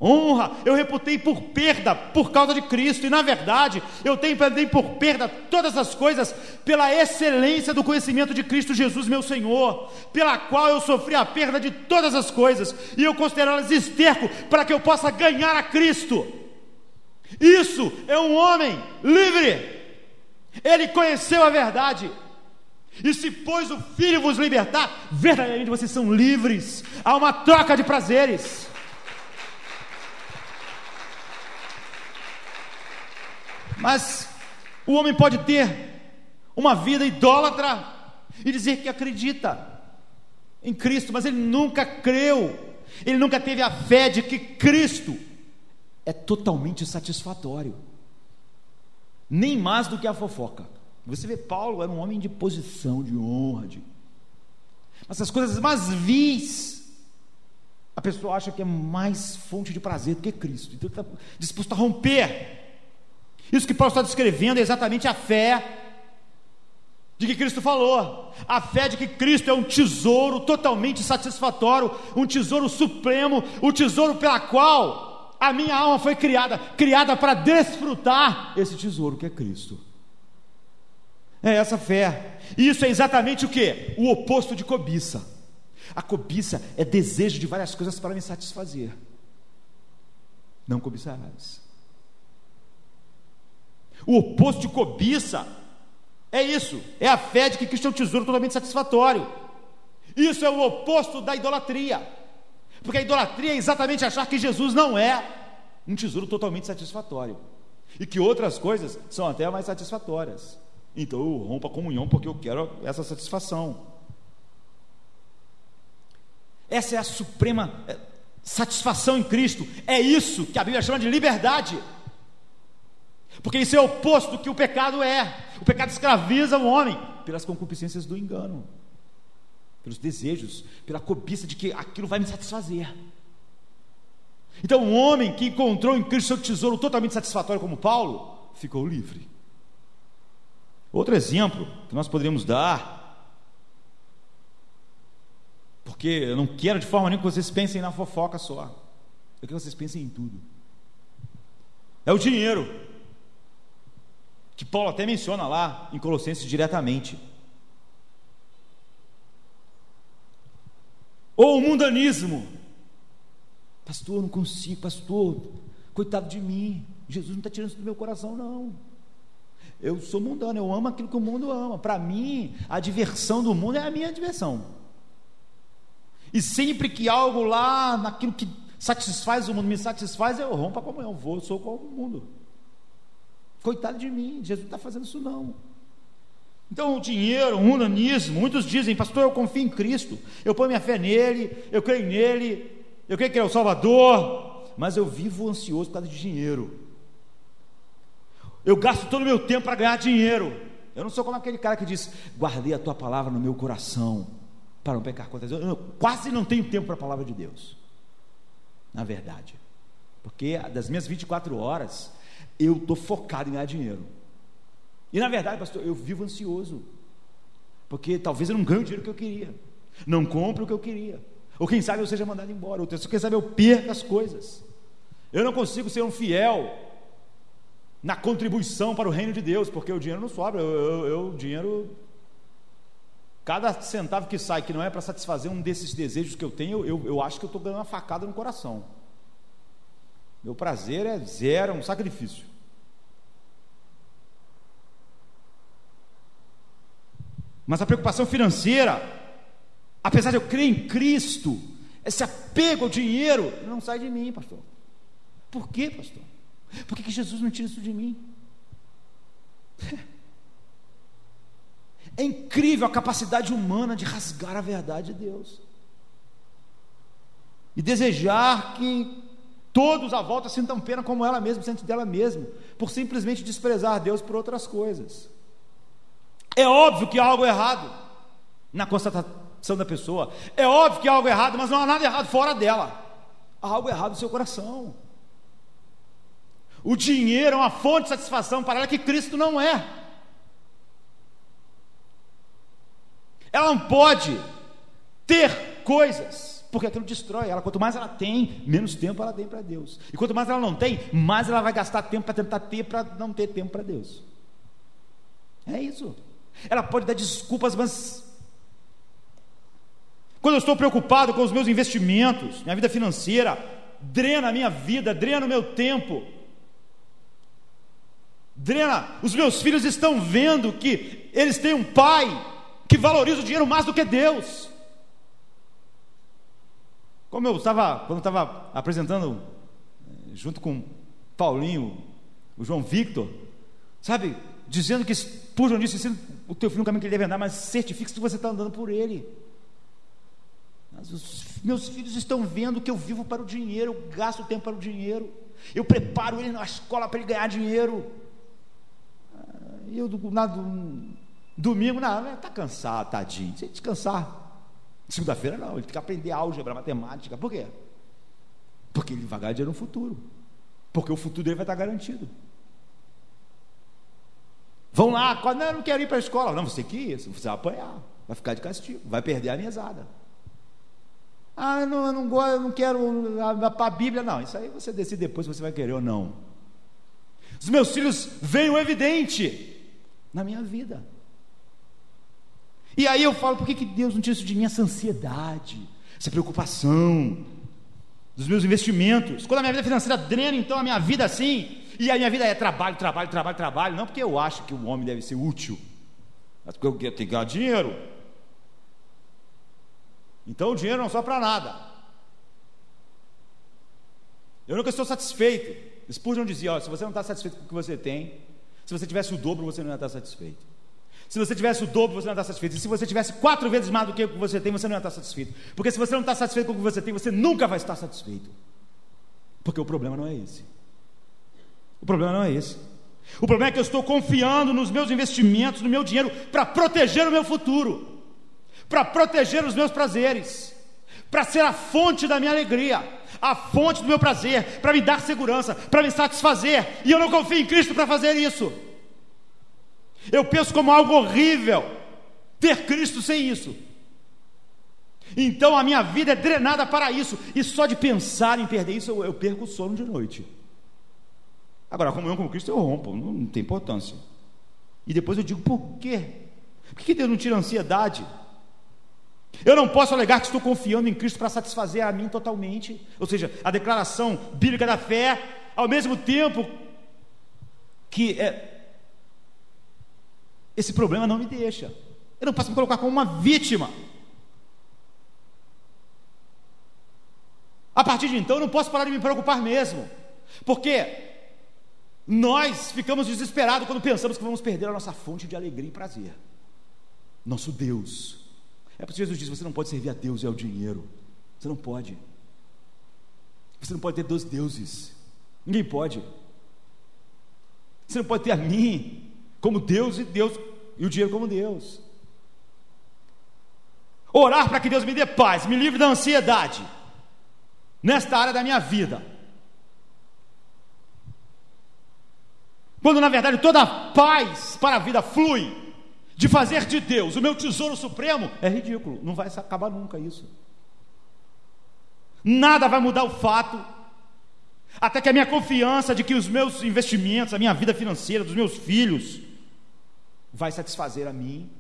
S1: honra, eu reputei por perda por causa de Cristo, e na verdade eu tenho perdido por perda todas as coisas pela excelência do conhecimento de Cristo Jesus, meu Senhor, pela qual eu sofri a perda de todas as coisas, e eu considero elas esterco para que eu possa ganhar a Cristo. Isso é um homem livre. Ele conheceu a verdade. E se pois o Filho vos libertar, verdadeiramente vocês são livres. Há uma troca de prazeres. Mas o homem pode ter uma vida idólatra e dizer que acredita em Cristo, mas ele nunca creu, ele nunca teve a fé de que Cristo é totalmente satisfatório, nem mais do que a fofoca. Você vê, Paulo era um homem de posição, de honra, de... mas as coisas mais vis, a pessoa acha que é mais fonte de prazer do que Cristo, então está disposto a romper. Isso que Paulo está descrevendo é exatamente a fé de que Cristo falou, a fé de que Cristo é um tesouro totalmente satisfatório, um tesouro supremo, o tesouro pela qual a minha alma foi criada, criada para desfrutar esse tesouro que é Cristo. É essa fé. E isso é exatamente o que? O oposto de cobiça. A cobiça é desejo de várias coisas para me satisfazer. Não cobiçarás. O oposto de cobiça é isso, é a fé de que Cristo é um tesouro totalmente satisfatório. Isso é o oposto da idolatria. Porque a idolatria é exatamente achar que Jesus não é um tesouro totalmente satisfatório. E que outras coisas são até mais satisfatórias. Então eu rompo a comunhão porque eu quero essa satisfação. Essa é a suprema é, satisfação em Cristo. É isso que a Bíblia chama de liberdade. Porque isso é o oposto do que o pecado é. O pecado escraviza o homem pelas concupiscências do engano pelos desejos, pela cobiça de que aquilo vai me satisfazer. Então, um homem que encontrou em Cristo seu tesouro totalmente satisfatório, como Paulo, ficou livre. Outro exemplo que nós poderíamos dar, porque eu não quero de forma nenhuma que vocês pensem na fofoca só, eu quero que vocês pensem em tudo. É o dinheiro, que Paulo até menciona lá em Colossenses diretamente. Ou o mundanismo. Pastor, eu não consigo, pastor, coitado de mim. Jesus não está tirando isso do meu coração, não. Eu sou mundano, eu amo aquilo que o mundo ama. Para mim, a diversão do mundo é a minha diversão. E sempre que algo lá, naquilo que satisfaz o mundo, me satisfaz, eu rompo a comunhão, vou, sou como o mundo. Coitado de mim, Jesus não está fazendo isso não. Então, o dinheiro, o humanismo, muitos dizem, pastor, eu confio em Cristo, eu ponho minha fé nele, eu creio nele, eu creio que ele é o Salvador, mas eu vivo ansioso por causa de dinheiro. Eu gasto todo o meu tempo para ganhar dinheiro. Eu não sou como aquele cara que diz: guardei a tua palavra no meu coração para não pecar contra Deus. Eu quase não tenho tempo para a palavra de Deus, na verdade, porque das minhas 24 horas eu estou focado em ganhar dinheiro. E na verdade, pastor, eu vivo ansioso, porque talvez eu não ganhe o dinheiro que eu queria, não compre o que eu queria, ou quem sabe eu seja mandado embora, ou quem sabe eu perca as coisas. Eu não consigo ser um fiel na contribuição para o reino de Deus, porque o dinheiro não sobra, eu, eu, eu o dinheiro Cada centavo que sai que não é para satisfazer um desses desejos que eu tenho, eu, eu acho que eu estou dando uma facada no coração. Meu prazer é zero, é um sacrifício. Mas a preocupação financeira, apesar de eu crer em Cristo, esse apego ao dinheiro não sai de mim, pastor. Por quê, pastor? Por que, que Jesus não tira isso de mim? É incrível a capacidade humana de rasgar a verdade de Deus e desejar que todos à volta sintam pena como ela mesma sente dela mesma, por simplesmente desprezar Deus por outras coisas. É óbvio que há algo errado na constatação da pessoa, é óbvio que há algo errado, mas não há nada errado fora dela, há algo errado no seu coração. O dinheiro é uma fonte de satisfação para ela que Cristo não é. Ela não pode ter coisas, porque aquilo destrói ela. Quanto mais ela tem, menos tempo ela tem para Deus. E quanto mais ela não tem, mais ela vai gastar tempo para tentar ter, para não ter tempo para Deus. É isso. Ela pode dar desculpas, mas quando eu estou preocupado com os meus investimentos, minha vida financeira, drena a minha vida, drena o meu tempo. Drena, os meus filhos estão vendo que eles têm um pai que valoriza o dinheiro mais do que Deus. Como eu estava, quando eu estava apresentando, eh, junto com Paulinho, o João Victor, sabe, dizendo que Spurgeon disse, ensina o teu filho no caminho que ele deve andar, mas certifique que você está andando por ele. Mas os meus filhos estão vendo que eu vivo para o dinheiro, eu gasto tempo para o dinheiro, eu preparo ele na escola para ele ganhar dinheiro. Ah, eu, nada, Domingo, não, está cansado, tadinho. Você descansar. Segunda-feira, não, ele tem que aprender álgebra, matemática. Por quê? Porque ele vai ganhar dinheiro no futuro. Porque o futuro dele vai estar garantido. Vão lá, não, eu não quero ir para a escola. Não, você que isso, você vai apanhar, vai ficar de castigo, vai perder a mesada. Ah, eu não, eu não gosto, eu não quero para a Bíblia, não. Isso aí você decide depois se você vai querer ou não. Os meus filhos veem o evidente na minha vida. E aí eu falo, por que, que Deus não tira isso de mim? Essa ansiedade, essa preocupação dos meus investimentos. Quando a minha vida financeira drena, então a minha vida assim, e a minha vida é trabalho, trabalho, trabalho, trabalho, não porque eu acho que o homem deve ser útil, mas porque eu tenho que ganhar dinheiro. Então o dinheiro não só para nada. Eu nunca estou satisfeito. Spurgeon dizia: ó, se você não está satisfeito com o que você tem, se você tivesse o dobro, você não ia estar satisfeito. Se você tivesse o dobro, você não está satisfeito. E se você tivesse quatro vezes mais do que o que você tem, você não ia estar satisfeito. Porque se você não está satisfeito com o que você tem, você nunca vai estar satisfeito. Porque o problema não é esse. O problema não é esse. O problema é que eu estou confiando nos meus investimentos, no meu dinheiro, para proteger o meu futuro, para proteger os meus prazeres, para ser a fonte da minha alegria, a fonte do meu prazer, para me dar segurança, para me satisfazer. E eu não confio em Cristo para fazer isso. Eu penso como algo horrível ter Cristo sem isso. Então a minha vida é drenada para isso, e só de pensar em perder isso eu, eu perco o sono de noite. Agora, a comunhão com Cristo eu rompo, não, não tem importância. E depois eu digo, por quê? Por que Deus não tira a ansiedade? Eu não posso alegar que estou confiando em Cristo para satisfazer a mim totalmente. Ou seja, a declaração bíblica da fé, ao mesmo tempo que é, esse problema não me deixa. Eu não posso me colocar como uma vítima. A partir de então, eu não posso parar de me preocupar mesmo, porque nós ficamos desesperados quando pensamos que vamos perder a nossa fonte de alegria e prazer, nosso Deus. É por isso que Jesus diz: você não pode servir a Deus e ao dinheiro, você não pode. Você não pode ter dois deuses, ninguém pode. Você não pode ter a mim como Deus e Deus e o dinheiro como Deus. Orar para que Deus me dê paz, me livre da ansiedade nesta área da minha vida. Quando na verdade toda a paz para a vida flui de fazer de Deus o meu tesouro supremo, é ridículo, não vai acabar nunca isso. Nada vai mudar o fato, até que a minha confiança de que os meus investimentos, a minha vida financeira, dos meus filhos, vai satisfazer a mim.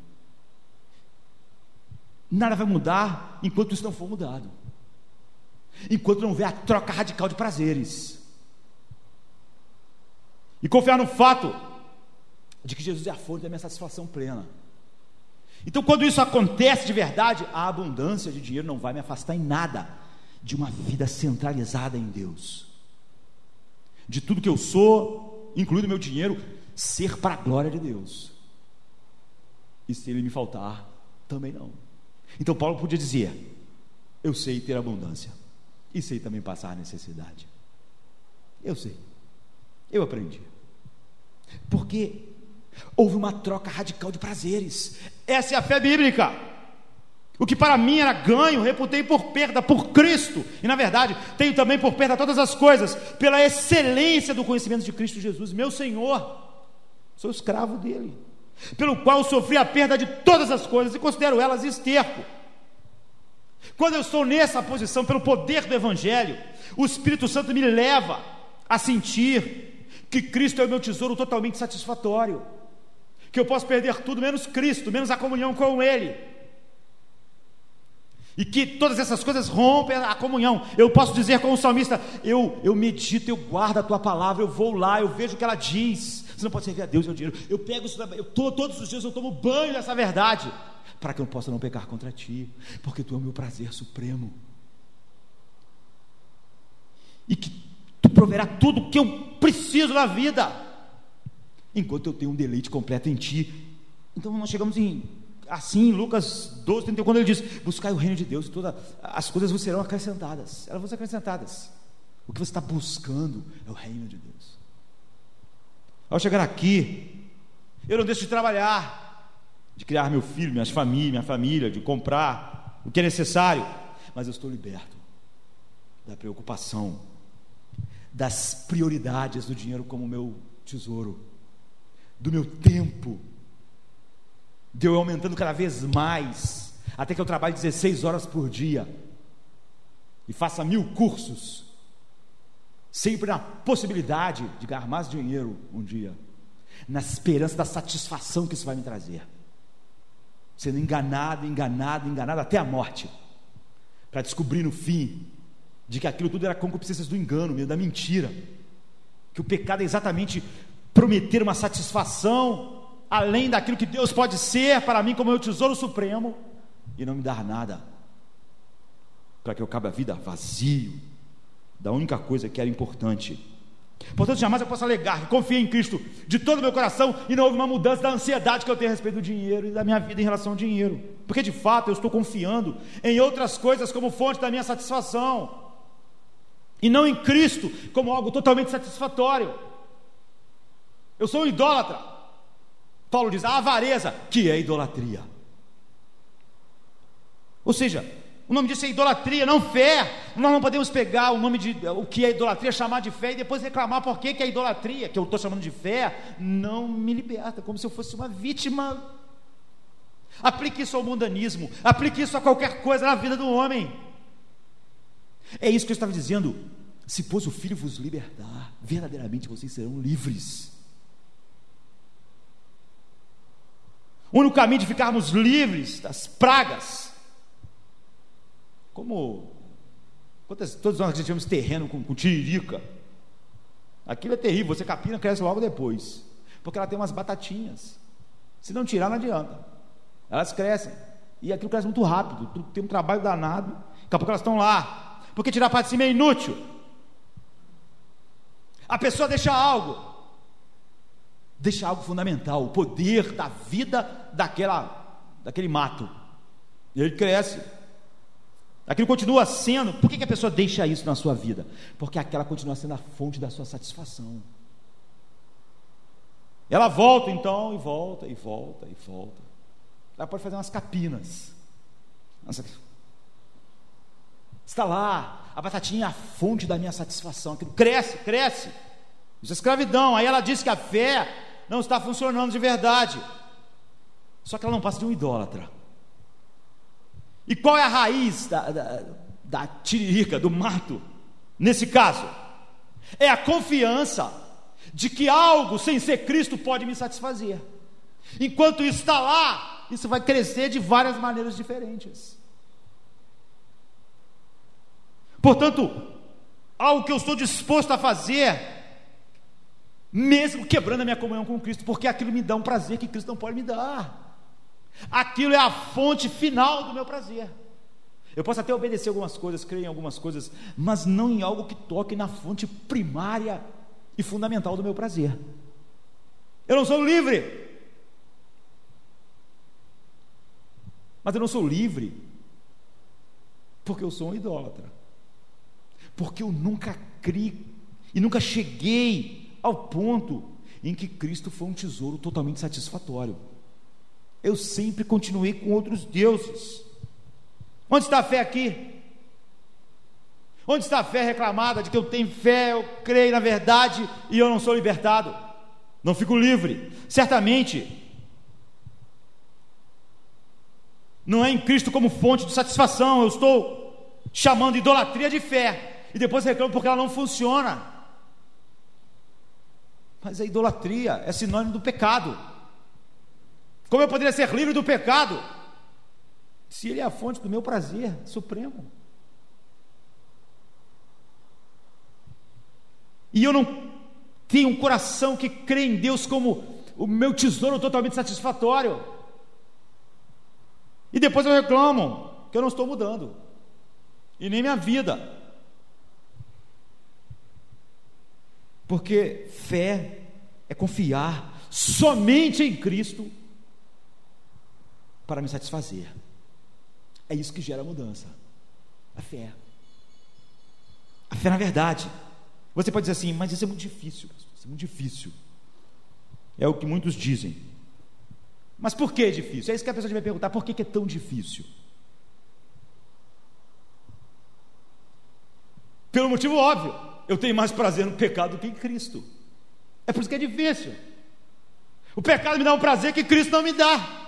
S1: Nada vai mudar enquanto isso não for mudado, enquanto não houver a troca radical de prazeres. E confiar no fato de que Jesus é a fonte da minha satisfação plena. Então, quando isso acontece de verdade, a abundância de dinheiro não vai me afastar em nada de uma vida centralizada em Deus. De tudo que eu sou, incluindo meu dinheiro, ser para a glória de Deus. E se ele me faltar, também não. Então Paulo podia dizer: Eu sei ter abundância e sei também passar necessidade. Eu sei. Eu aprendi. Porque houve uma troca radical de prazeres. Essa é a fé bíblica. O que para mim era ganho, reputei por perda por Cristo. E na verdade, tenho também por perda todas as coisas, pela excelência do conhecimento de Cristo Jesus, meu Senhor. Sou escravo dele, pelo qual sofri a perda de todas as coisas e considero elas esterco. Quando eu estou nessa posição, pelo poder do Evangelho, o Espírito Santo me leva a sentir que Cristo é o meu tesouro totalmente satisfatório, que eu posso perder tudo menos Cristo, menos a comunhão com Ele, e que todas essas coisas rompem a comunhão. Eu posso dizer como o salmista: eu, eu medito, eu guardo a tua palavra, eu vou lá, eu vejo o que ela diz. Você não pode servir a Deus e ao dinheiro. Eu pego isso, eu, todos os dias eu tomo banho dessa verdade, para que eu possa não pecar contra ti, porque tu é o meu prazer supremo. E que proverá tudo o que eu preciso na vida, enquanto eu tenho um deleite completo em Ti. Então nós chegamos em assim em Lucas 12, 31, quando ele diz: Buscai o reino de Deus, todas as coisas vos serão acrescentadas. Elas vão ser acrescentadas. O que você está buscando é o reino de Deus. Ao chegar aqui, eu não deixo de trabalhar, de criar meu filho, minha família, minha família, de comprar o que é necessário, mas eu estou liberto da preocupação das prioridades do dinheiro como meu tesouro, do meu tempo, de eu aumentando cada vez mais, até que eu trabalhe 16 horas por dia e faça mil cursos, sempre na possibilidade de ganhar mais dinheiro um dia, na esperança da satisfação que isso vai me trazer, sendo enganado, enganado, enganado até a morte, para descobrir no fim de que aquilo tudo era concupiscências do engano, da mentira, que o pecado é exatamente prometer uma satisfação além daquilo que Deus pode ser para mim como meu tesouro supremo e não me dar nada, para que eu acabe a vida vazio da única coisa que era importante. Portanto, jamais eu posso alegar que confiei em Cristo de todo o meu coração e não houve uma mudança da ansiedade que eu tenho a respeito do dinheiro e da minha vida em relação ao dinheiro, porque de fato eu estou confiando em outras coisas como fonte da minha satisfação e não em Cristo como algo totalmente satisfatório. Eu sou um idólatra. Paulo diz a avareza, que é idolatria. Ou seja, o nome disso é idolatria, não fé. Nós não podemos pegar o nome de o que é idolatria, chamar de fé e depois reclamar por que, que é idolatria, que eu estou chamando de fé, não me liberta, como se eu fosse uma vítima. Aplique isso ao mundanismo, aplique isso a qualquer coisa na vida do homem. É isso que eu estava dizendo. Se pois o Filho vos libertar, verdadeiramente vocês serão livres. O único caminho de ficarmos livres das pragas, como quantas, todos nós tivemos terreno com, com tiririca, aquilo é terrível, você capina, cresce logo depois, porque ela tem umas batatinhas, se não tirar não adianta, elas crescem, e aquilo cresce muito rápido, tem um trabalho danado, daqui a pouco elas estão lá, porque tirar de si é inútil. A pessoa deixa algo, deixa algo fundamental, o poder da vida daquela, daquele mato. E ele cresce. Aquilo continua sendo. Por que, que a pessoa deixa isso na sua vida? Porque aquela continua sendo a fonte da sua satisfação. Ela volta então, e volta, e volta, e volta. Ela pode fazer umas capinas. Está lá, a batatinha é a fonte da minha satisfação. Aquilo cresce, cresce. Isso é escravidão. Aí ela diz que a fé não está funcionando de verdade. Só que ela não passa de um idólatra. E qual é a raiz da, da, da tiririca, do mato? Nesse caso, é a confiança de que algo sem ser Cristo pode me satisfazer. Enquanto isso está lá, isso vai crescer de várias maneiras diferentes. Portanto, algo que eu estou disposto a fazer, mesmo quebrando a minha comunhão com Cristo, porque aquilo me dá um prazer que Cristo não pode me dar. Aquilo é a fonte final do meu prazer. Eu posso até obedecer algumas coisas, crer em algumas coisas, mas não em algo que toque na fonte primária e fundamental do meu prazer. Eu não sou livre. Mas eu não sou livre porque eu sou um idólatra. Porque eu nunca criei e nunca cheguei ao ponto em que Cristo foi um tesouro totalmente satisfatório. Eu sempre continuei com outros deuses. Onde está a fé aqui? Onde está a fé reclamada de que eu tenho fé, eu creio na verdade e eu não sou libertado? Não fico livre. Certamente, não é em Cristo como fonte de satisfação, eu estou chamando idolatria de fé e depois reclamo porque ela não funciona. Mas a idolatria é sinônimo do pecado. Como eu poderia ser livre do pecado? Se Ele é a fonte do meu prazer supremo. E eu não tenho um coração que crê em Deus como o meu tesouro totalmente satisfatório. E depois eu reclamo que eu não estou mudando. E nem minha vida. Porque fé é confiar somente em Cristo para me satisfazer. É isso que gera mudança. A fé. A fé na verdade. Você pode dizer assim, mas isso é muito difícil. Isso é muito difícil. É o que muitos dizem. Mas por que é difícil? É isso que a pessoa deve perguntar: por que é tão difícil? Pelo motivo óbvio, eu tenho mais prazer no pecado do que em Cristo. É por isso que é difícil. O pecado me dá um prazer que Cristo não me dá.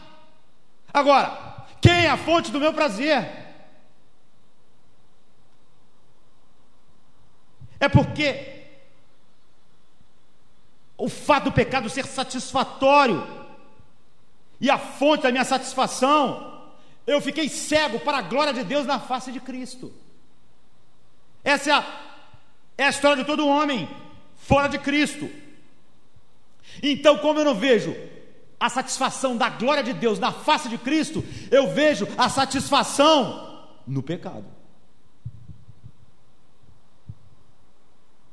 S1: Agora, quem é a fonte do meu prazer? É porque o fato do pecado ser satisfatório e a fonte da minha satisfação, eu fiquei cego para a glória de Deus na face de Cristo. Essa é a, é a história de todo homem fora de Cristo. Então, como eu não vejo a satisfação da glória de Deus na face de Cristo, eu vejo a satisfação no pecado.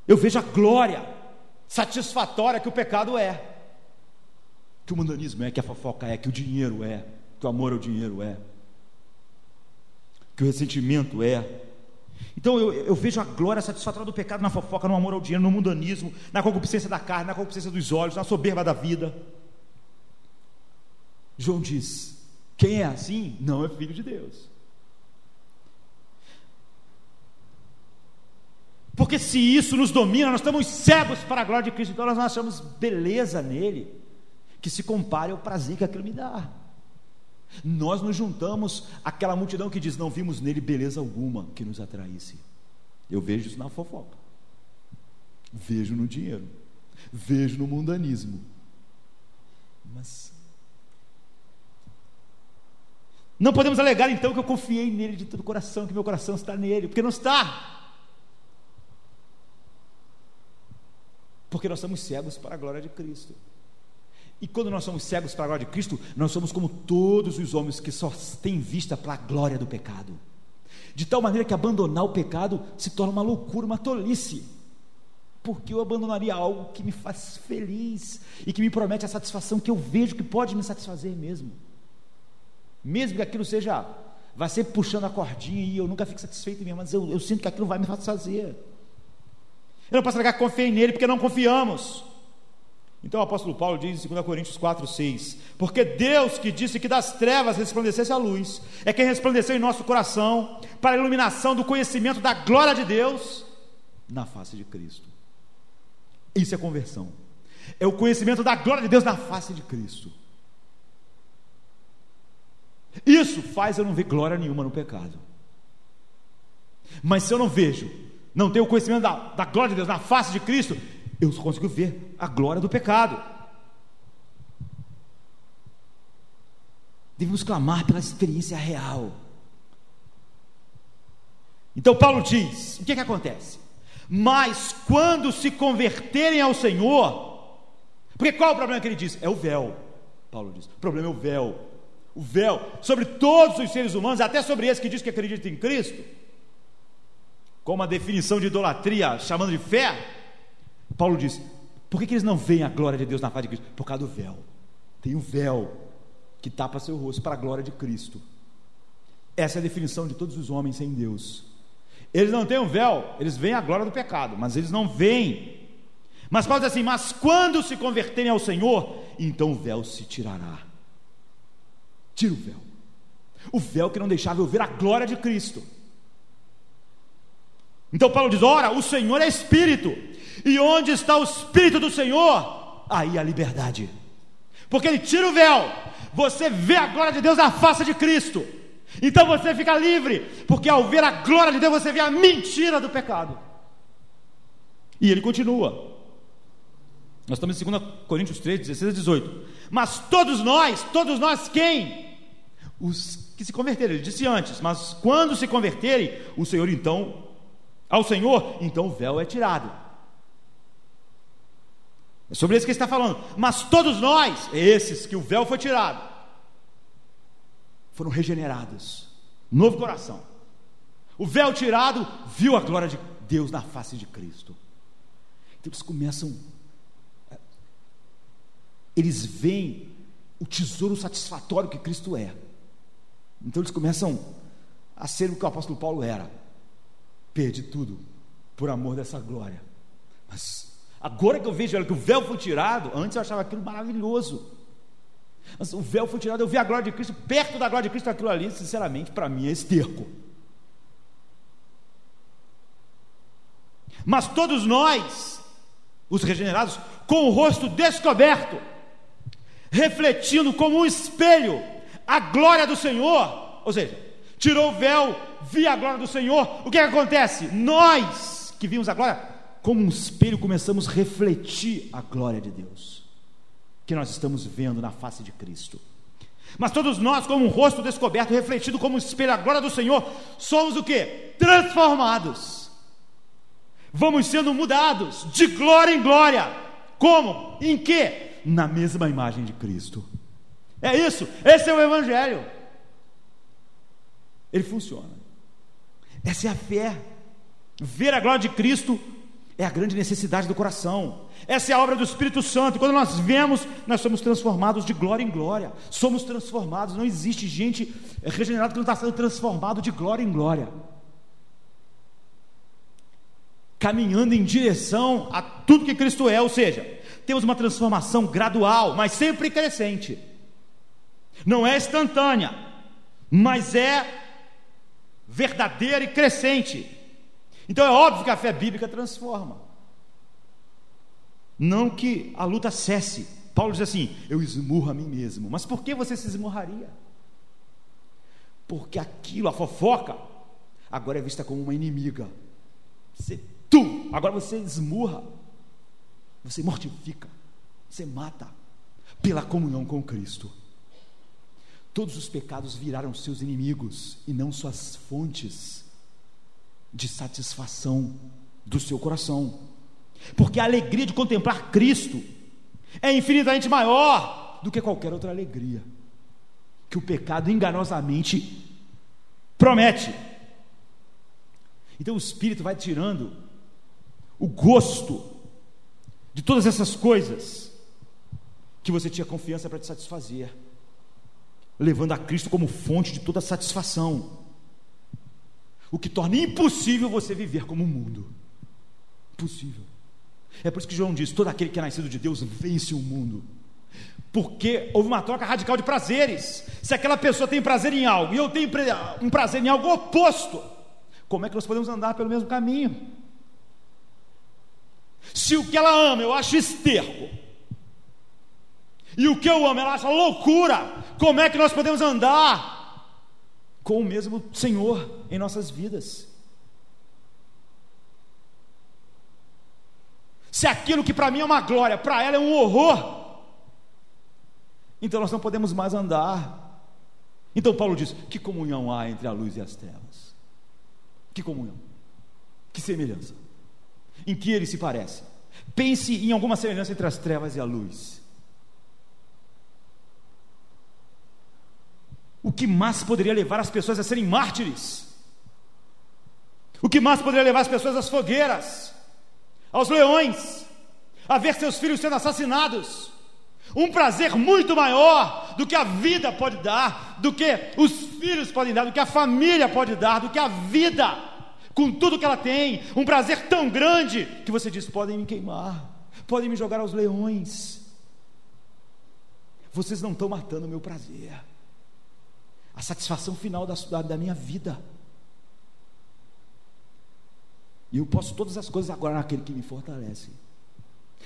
S1: Eu vejo a glória satisfatória que o pecado é, que o mundanismo é, que a fofoca é, que o dinheiro é, que o amor ao dinheiro é, que o ressentimento é. Então eu, eu, vejo a glória satisfatória do pecado na fofoca, no amor ao dinheiro, no mundanismo, na concupiscência da carne, na concupiscência dos olhos, na soberba da vida. João diz: quem é assim não é filho de Deus. Porque se isso nos domina, nós estamos cegos para a glória de Cristo, então nós não achamos beleza nele, que se compare ao prazer que aquilo me dá. Nós nos juntamos àquela multidão que diz: não vimos nele beleza alguma que nos atraísse. Eu vejo isso na fofoca, vejo no dinheiro, vejo no mundanismo. Mas não podemos alegar então que eu confiei nele de todo o coração, que meu coração está nele, porque não está. Porque nós somos cegos para a glória de Cristo. E quando nós somos cegos para a glória de Cristo, nós somos como todos os homens que só têm vista para a glória do pecado. De tal maneira que abandonar o pecado se torna uma loucura, uma tolice. Porque eu abandonaria algo que me faz feliz e que me promete a satisfação que eu vejo que pode me satisfazer mesmo. Mesmo que aquilo seja, vai ser puxando a cordinha e eu nunca fico satisfeito mesmo, mas eu, eu sinto que aquilo vai me satisfazer. Eu não posso que confiei nele porque não confiamos. Então o apóstolo Paulo diz em 2 Coríntios 4, 6: Porque Deus que disse que das trevas resplandecesse a luz, é quem resplandeceu em nosso coração para a iluminação do conhecimento da glória de Deus na face de Cristo. Isso é conversão. É o conhecimento da glória de Deus na face de Cristo. Isso faz eu não ver glória nenhuma no pecado. Mas se eu não vejo, não tenho o conhecimento da, da glória de Deus na face de Cristo, eu consigo ver a glória do pecado. Devemos clamar pela experiência real. Então Paulo diz: o que, que acontece? Mas quando se converterem ao Senhor, porque qual é o problema que ele diz? É o véu. Paulo diz: o problema é o véu. O véu sobre todos os seres humanos, até sobre esse que diz que acredita em Cristo, com uma definição de idolatria chamando de fé, Paulo diz: por que, que eles não veem a glória de Deus na face de Cristo? Por causa do véu. Tem o um véu que tapa seu rosto para a glória de Cristo. Essa é a definição de todos os homens sem Deus. Eles não têm um véu, eles veem a glória do pecado, mas eles não veem. Mas Paulo diz assim: Mas quando se converterem ao Senhor, então o véu se tirará. Tira o véu. O véu que não deixava eu ver a glória de Cristo. Então Paulo diz: Ora, o Senhor é Espírito, e onde está o Espírito do Senhor, aí a liberdade. Porque ele tira o véu, você vê a glória de Deus na face de Cristo. Então você fica livre, porque ao ver a glória de Deus você vê a mentira do pecado. E ele continua. Nós estamos em 2 Coríntios 3, 16 a 18. Mas todos nós, todos nós quem? Os que se converterem, ele disse antes, mas quando se converterem, o Senhor então, ao Senhor, então o véu é tirado. É sobre isso que ele está falando. Mas todos nós, esses que o véu foi tirado, foram regenerados. Novo coração. O véu tirado viu a glória de Deus na face de Cristo. Então eles começam. Eles veem o tesouro satisfatório que Cristo é. Então eles começam a ser o que o apóstolo Paulo era. Perdi tudo por amor dessa glória. Mas Agora que eu vejo que o véu foi tirado, antes eu achava aquilo maravilhoso. Mas o véu foi tirado, eu vi a glória de Cristo, perto da glória de Cristo, aquilo ali, sinceramente, para mim é esterco. Mas todos nós, os regenerados, com o rosto descoberto, refletindo como um espelho a glória do Senhor, ou seja, tirou o véu, vi a glória do Senhor, o que, é que acontece? Nós que vimos a glória, como um espelho, começamos a refletir a glória de Deus, que nós estamos vendo na face de Cristo. Mas todos nós, como um rosto descoberto, refletido como um espelho a glória do Senhor, somos o que? Transformados. Vamos sendo mudados de glória em glória. Como? Em que? Na mesma imagem de Cristo. É isso, esse é o Evangelho. Ele funciona. Essa é a fé. Ver a glória de Cristo é a grande necessidade do coração. Essa é a obra do Espírito Santo. Quando nós vemos, nós somos transformados de glória em glória. Somos transformados. Não existe gente regenerada que não está sendo transformado de glória em glória. Caminhando em direção a tudo que Cristo é, ou seja, temos uma transformação gradual, mas sempre crescente. Não é instantânea, mas é verdadeira e crescente. Então é óbvio que a fé bíblica transforma. Não que a luta cesse. Paulo diz assim: eu esmurro a mim mesmo. Mas por que você se esmurraria? Porque aquilo, a fofoca, agora é vista como uma inimiga. Você, tu, agora você esmurra, você mortifica, você mata pela comunhão com Cristo. Todos os pecados viraram seus inimigos e não suas fontes de satisfação do seu coração. Porque a alegria de contemplar Cristo é infinitamente maior do que qualquer outra alegria que o pecado enganosamente promete. Então o Espírito vai tirando o gosto de todas essas coisas que você tinha confiança para te satisfazer, levando a Cristo como fonte de toda satisfação, o que torna impossível você viver como o mundo. Impossível. É por isso que João diz: todo aquele que é nascido de Deus vence o mundo. Porque houve uma troca radical de prazeres. Se aquela pessoa tem prazer em algo e eu tenho um prazer em algo oposto, como é que nós podemos andar pelo mesmo caminho? Se o que ela ama eu acho esterco, e o que eu amo ela acha loucura, como é que nós podemos andar com o mesmo Senhor em nossas vidas? Se aquilo que para mim é uma glória, para ela é um horror, então nós não podemos mais andar. Então Paulo diz: que comunhão há entre a luz e as trevas? Que comunhão? Que semelhança? Em que ele se parece? Pense em alguma semelhança entre as trevas e a luz. O que mais poderia levar as pessoas a serem mártires? O que mais poderia levar as pessoas às fogueiras, aos leões, a ver seus filhos sendo assassinados? Um prazer muito maior do que a vida pode dar, do que os filhos podem dar, do que a família pode dar, do que a vida com tudo que ela tem, um prazer tão grande que você diz: podem me queimar, podem me jogar aos leões. Vocês não estão matando o meu prazer, a satisfação final da, da minha vida. E eu posso todas as coisas agora naquele que me fortalece.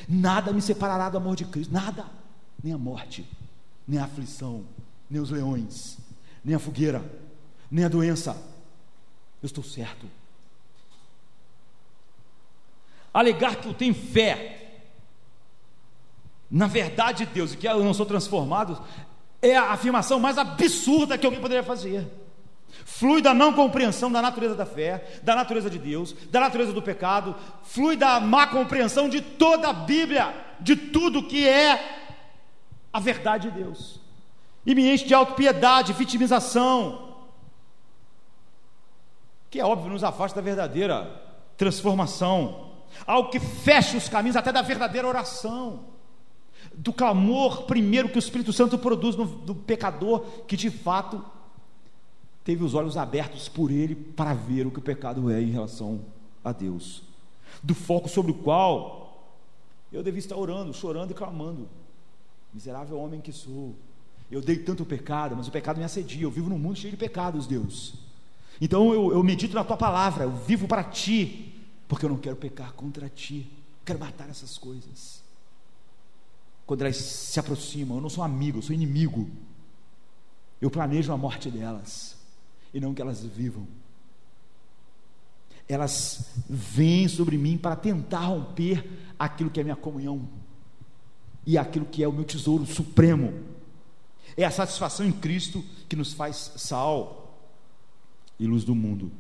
S1: Nada me separará do amor de Cristo, nada, nem a morte, nem a aflição, nem os leões, nem a fogueira, nem a doença. Eu estou certo alegar que eu tenho fé na verdade de Deus e que eu não sou transformado, é a afirmação mais absurda que alguém poderia fazer. Flui da não compreensão da natureza da fé, da natureza de Deus, da natureza do pecado, flui da má compreensão de toda a Bíblia, de tudo que é a verdade de Deus. E me enche de autopiedade, vitimização, que é óbvio nos afasta da verdadeira transformação algo que feche os caminhos até da verdadeira oração, do clamor primeiro que o Espírito Santo produz no, do pecador que de fato teve os olhos abertos por ele para ver o que o pecado é em relação a Deus, do foco sobre o qual eu devia estar orando, chorando e clamando, miserável homem que sou. Eu dei tanto pecado, mas o pecado me assedia. Eu vivo num mundo cheio de pecados, Deus. Então eu, eu medito na tua palavra, eu vivo para ti porque eu não quero pecar contra ti, quero matar essas coisas. Quando elas se aproximam, eu não sou amigo, eu sou inimigo. Eu planejo a morte delas e não que elas vivam. Elas vêm sobre mim para tentar romper aquilo que é minha comunhão e aquilo que é o meu tesouro supremo. É a satisfação em Cristo que nos faz sal e luz do mundo.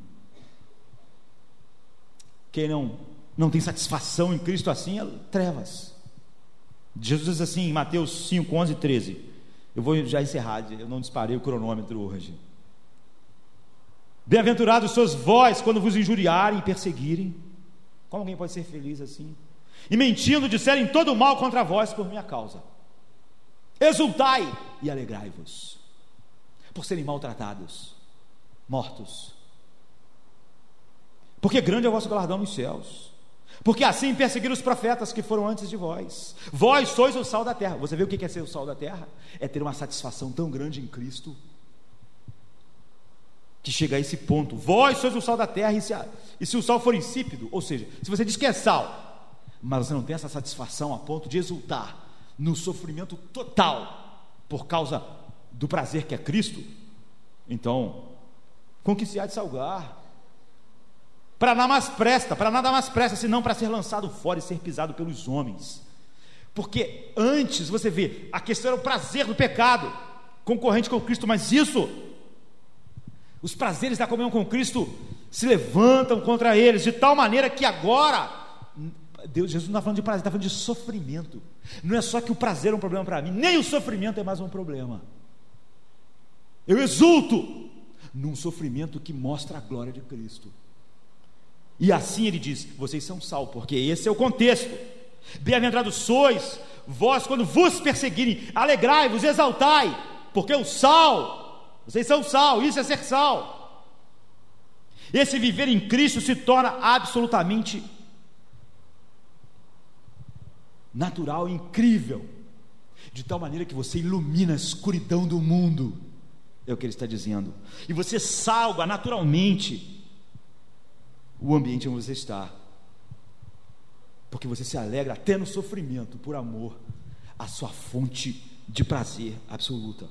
S1: Quem não, não tem satisfação em Cristo assim é trevas. Jesus diz assim em Mateus 5, 11 e 13. Eu vou já encerrar, eu não disparei o cronômetro hoje. Bem-aventurados sois vós quando vos injuriarem e perseguirem. Como alguém pode ser feliz assim? E mentindo disserem todo o mal contra vós por minha causa. Exultai e alegrai-vos, por serem maltratados, mortos, porque grande é o vosso galardão nos céus. Porque assim perseguiram os profetas que foram antes de vós. Vós sois o sal da terra. Você vê o que é ser o sal da terra? É ter uma satisfação tão grande em Cristo que chega a esse ponto. Vós sois o sal da terra, e se, e se o sal for insípido, ou seja, se você diz que é sal, mas você não tem essa satisfação a ponto de exultar no sofrimento total por causa do prazer que é Cristo, então, com que se há de salgar? Para nada mais presta, para nada mais presta, senão para ser lançado fora e ser pisado pelos homens. Porque antes, você vê, a questão era o prazer do pecado, concorrente com Cristo, mas isso, os prazeres da comunhão com Cristo se levantam contra eles, de tal maneira que agora, Deus, Jesus não está falando de prazer, está falando de sofrimento. Não é só que o prazer é um problema para mim, nem o sofrimento é mais um problema. Eu exulto num sofrimento que mostra a glória de Cristo. E assim ele diz: vocês são sal, porque esse é o contexto. Bem-aventurados sois, vós, quando vos perseguirem, alegrai-vos, exaltai, porque o sal, vocês são sal, isso é ser sal. Esse viver em Cristo se torna absolutamente natural, incrível, de tal maneira que você ilumina a escuridão do mundo, é o que ele está dizendo, e você salga naturalmente o ambiente onde você está, porque você se alegra até no sofrimento, por amor, a sua fonte de prazer absoluta.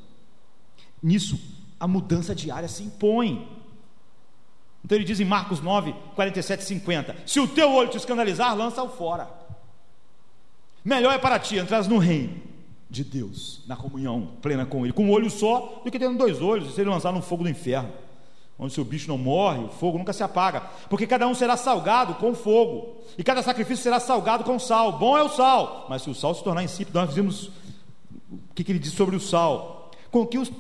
S1: Nisso, a mudança diária se impõe. Então ele diz em Marcos 9, 47 e 50: Se o teu olho te escandalizar, lança-o fora. Melhor é para ti entrar no reino de Deus, na comunhão plena com Ele, com um olho só, do que tendo dois olhos e ser lançado no fogo do inferno, onde seu bicho não morre, o fogo nunca se apaga, porque cada um será salgado com fogo, e cada sacrifício será salgado com sal. Bom é o sal, mas se o sal se tornar insípido, nós vimos o que, que ele diz sobre o sal: com que os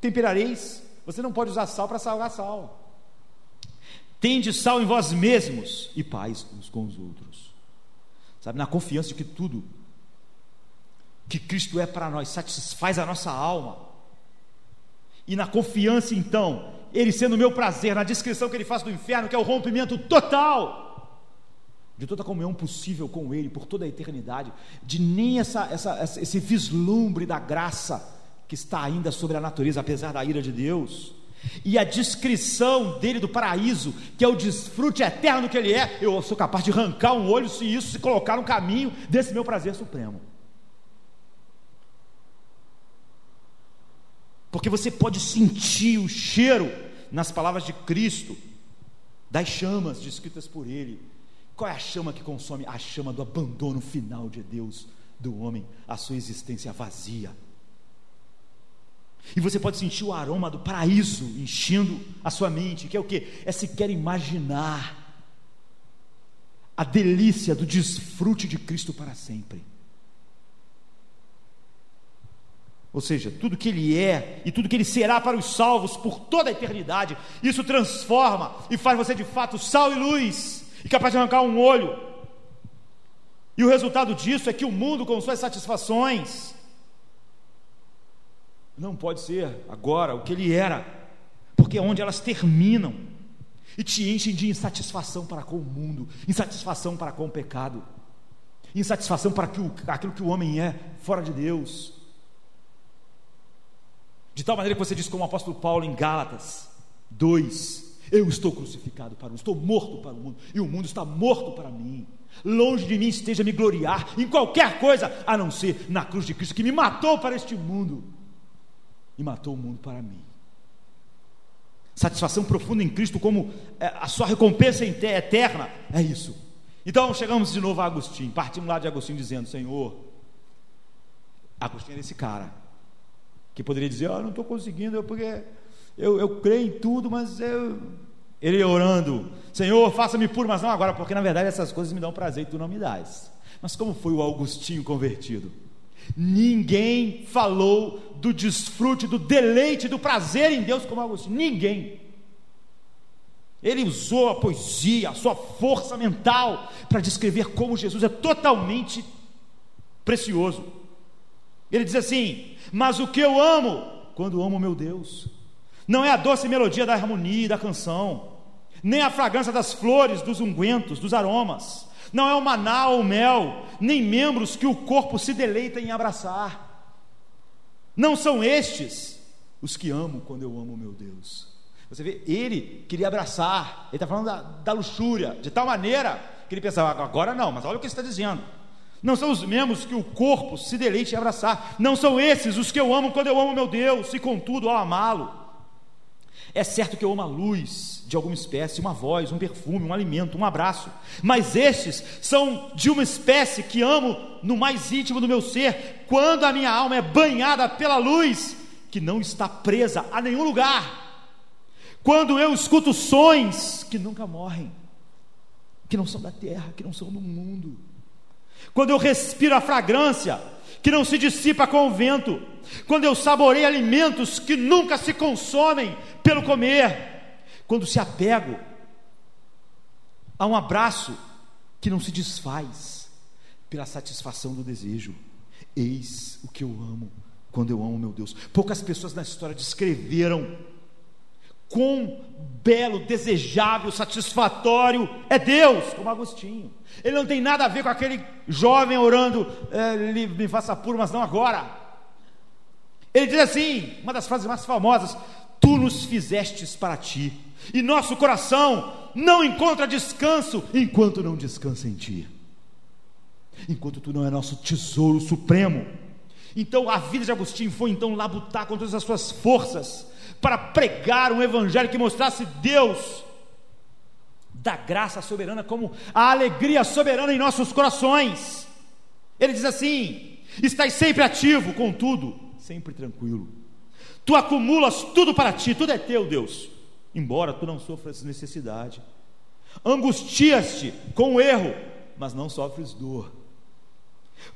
S1: temperareis? Você não pode usar sal para salgar sal. Tende sal em vós mesmos e paz uns com os outros. Sabe, na confiança de que tudo que Cristo é para nós satisfaz a nossa alma. E na confiança, então, Ele sendo o meu prazer, na descrição que Ele faz do inferno, que é o rompimento total. De toda comunhão possível com Ele por toda a eternidade, de nem essa, essa, esse vislumbre da graça que está ainda sobre a natureza, apesar da ira de Deus. E a descrição dele do paraíso, que é o desfrute eterno que ele é, eu sou capaz de arrancar um olho se isso se colocar no caminho desse meu prazer supremo. Porque você pode sentir o cheiro nas palavras de Cristo, das chamas descritas por ele. Qual é a chama que consome? A chama do abandono final de Deus, do homem, a sua existência vazia e você pode sentir o aroma do paraíso enchendo a sua mente, que é o que? É sequer imaginar a delícia do desfrute de Cristo para sempre. Ou seja, tudo que Ele é e tudo que Ele será para os salvos por toda a eternidade, isso transforma e faz você de fato sal e luz, e capaz de arrancar um olho. E o resultado disso é que o mundo, com suas satisfações, não pode ser agora o que ele era, porque é onde elas terminam e te enchem de insatisfação para com o mundo, insatisfação para com o pecado, insatisfação para aquilo que o homem é fora de Deus. De tal maneira que você diz como o apóstolo Paulo em Gálatas 2: Eu estou crucificado para o mundo, estou morto para o mundo, e o mundo está morto para mim. Longe de mim esteja me gloriar em qualquer coisa, a não ser na cruz de Cristo, que me matou para este mundo e matou o mundo para mim. Satisfação profunda em Cristo, como é, a sua recompensa eterna, é isso. Então chegamos de novo a Agostinho, partimos lá de Agostinho dizendo: Senhor, Agostinho era esse cara, que poderia dizer: Eu não estou conseguindo, porque eu, eu creio em tudo, mas eu. Ele orando: Senhor, faça-me puro, mas não agora, porque na verdade essas coisas me dão prazer e tu não me dás. Mas como foi o Augustinho convertido? Ninguém falou do desfrute, do deleite, do prazer em Deus como Agostinho. Ninguém. Ele usou a poesia, a sua força mental para descrever como Jesus é totalmente precioso. Ele diz assim: Mas o que eu amo, quando amo meu Deus, não é a doce melodia da harmonia e da canção, nem a fragrância das flores, dos ungüentos, dos aromas, não é o maná ou o mel, nem membros que o corpo se deleita em abraçar. Não são estes os que amo quando eu amo meu Deus. Você vê, ele queria abraçar, ele está falando da, da, luxúria, de tal maneira que ele pensava, agora não, mas olha o que ele está dizendo. Não são os membros que o corpo se deleite em abraçar, não são esses os que eu amo quando eu amo meu Deus, e contudo ao amá-lo. É certo que eu amo a luz, de alguma espécie, uma voz, um perfume, um alimento, um abraço. Mas estes são de uma espécie que amo no mais íntimo do meu ser, quando a minha alma é banhada pela luz que não está presa a nenhum lugar. Quando eu escuto sons que nunca morrem, que não são da terra, que não são do mundo. Quando eu respiro a fragrância que não se dissipa com o vento. Quando eu saboreio alimentos que nunca se consomem pelo comer quando se apego Há um abraço que não se desfaz pela satisfação do desejo. Eis o que eu amo quando eu amo meu Deus. Poucas pessoas na história descreveram quão belo, desejável, satisfatório é Deus, como Agostinho. Ele não tem nada a ver com aquele jovem orando, é, me faça puro, mas não agora. Ele diz assim, uma das frases mais famosas: Tu nos fizestes para ti, e nosso coração não encontra descanso enquanto não descansa em ti, enquanto tu não é nosso tesouro supremo. Então a vida de Agostinho foi então labutar com todas as suas forças para pregar um evangelho que mostrasse Deus da graça soberana como a alegria soberana em nossos corações. Ele diz assim: Estás sempre ativo, contudo, sempre tranquilo. Tu acumulas tudo para ti, tudo é teu, Deus, embora tu não sofras necessidade. Angustias-te com o erro, mas não sofres dor.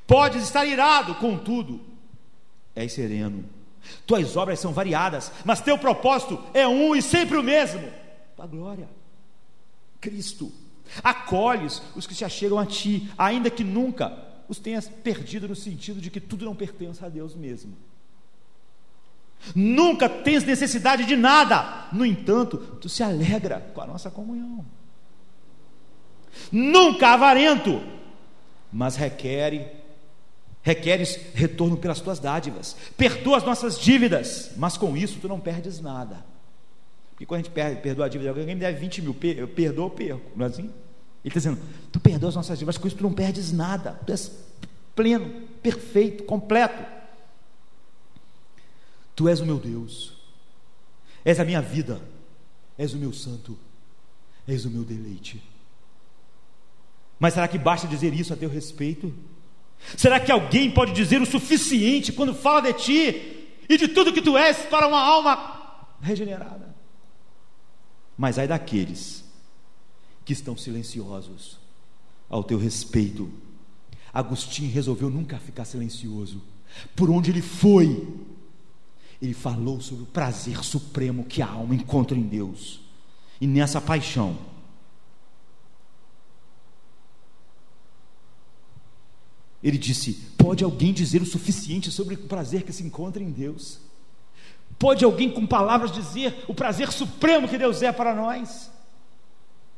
S1: Podes estar irado, contudo, és sereno. Tuas obras são variadas, mas teu propósito é um e sempre o mesmo: tua glória. Cristo. Acolhes os que se achegam a ti, ainda que nunca os tenhas perdido no sentido de que tudo não pertence a Deus mesmo. Nunca tens necessidade de nada, no entanto, tu se alegra com a nossa comunhão. Nunca avarento, mas requer requeres retorno pelas tuas dádivas. Perdoa as nossas dívidas, mas com isso tu não perdes nada. Porque quando a gente perde, perdoa a dívida de alguém, me deve 20 mil, eu perdoo ou perco, não é assim? Ele está dizendo, tu perdoa as nossas dívidas, mas com isso tu não perdes nada, tu és pleno, perfeito, completo. Tu és o meu Deus, és a minha vida, és o meu santo, és o meu deleite. Mas será que basta dizer isso a teu respeito? Será que alguém pode dizer o suficiente quando fala de ti e de tudo que tu és para uma alma regenerada? Mas ai daqueles que estão silenciosos ao teu respeito. Agostinho resolveu nunca ficar silencioso. Por onde ele foi, ele falou sobre o prazer supremo que a alma encontra em Deus. E nessa paixão, ele disse: Pode alguém dizer o suficiente sobre o prazer que se encontra em Deus? Pode alguém com palavras dizer o prazer supremo que Deus é para nós?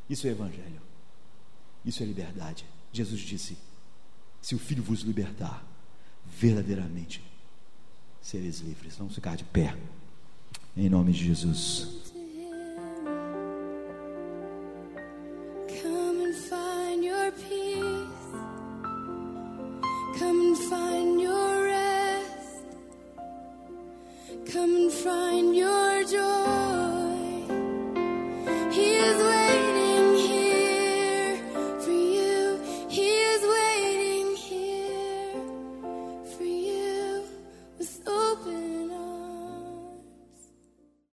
S1: Isso é Evangelho, isso é liberdade. Jesus disse: Se o Filho vos libertar, verdadeiramente sereis livres. Vamos ficar de pé, em nome de Jesus.
S2: Come and find your joy.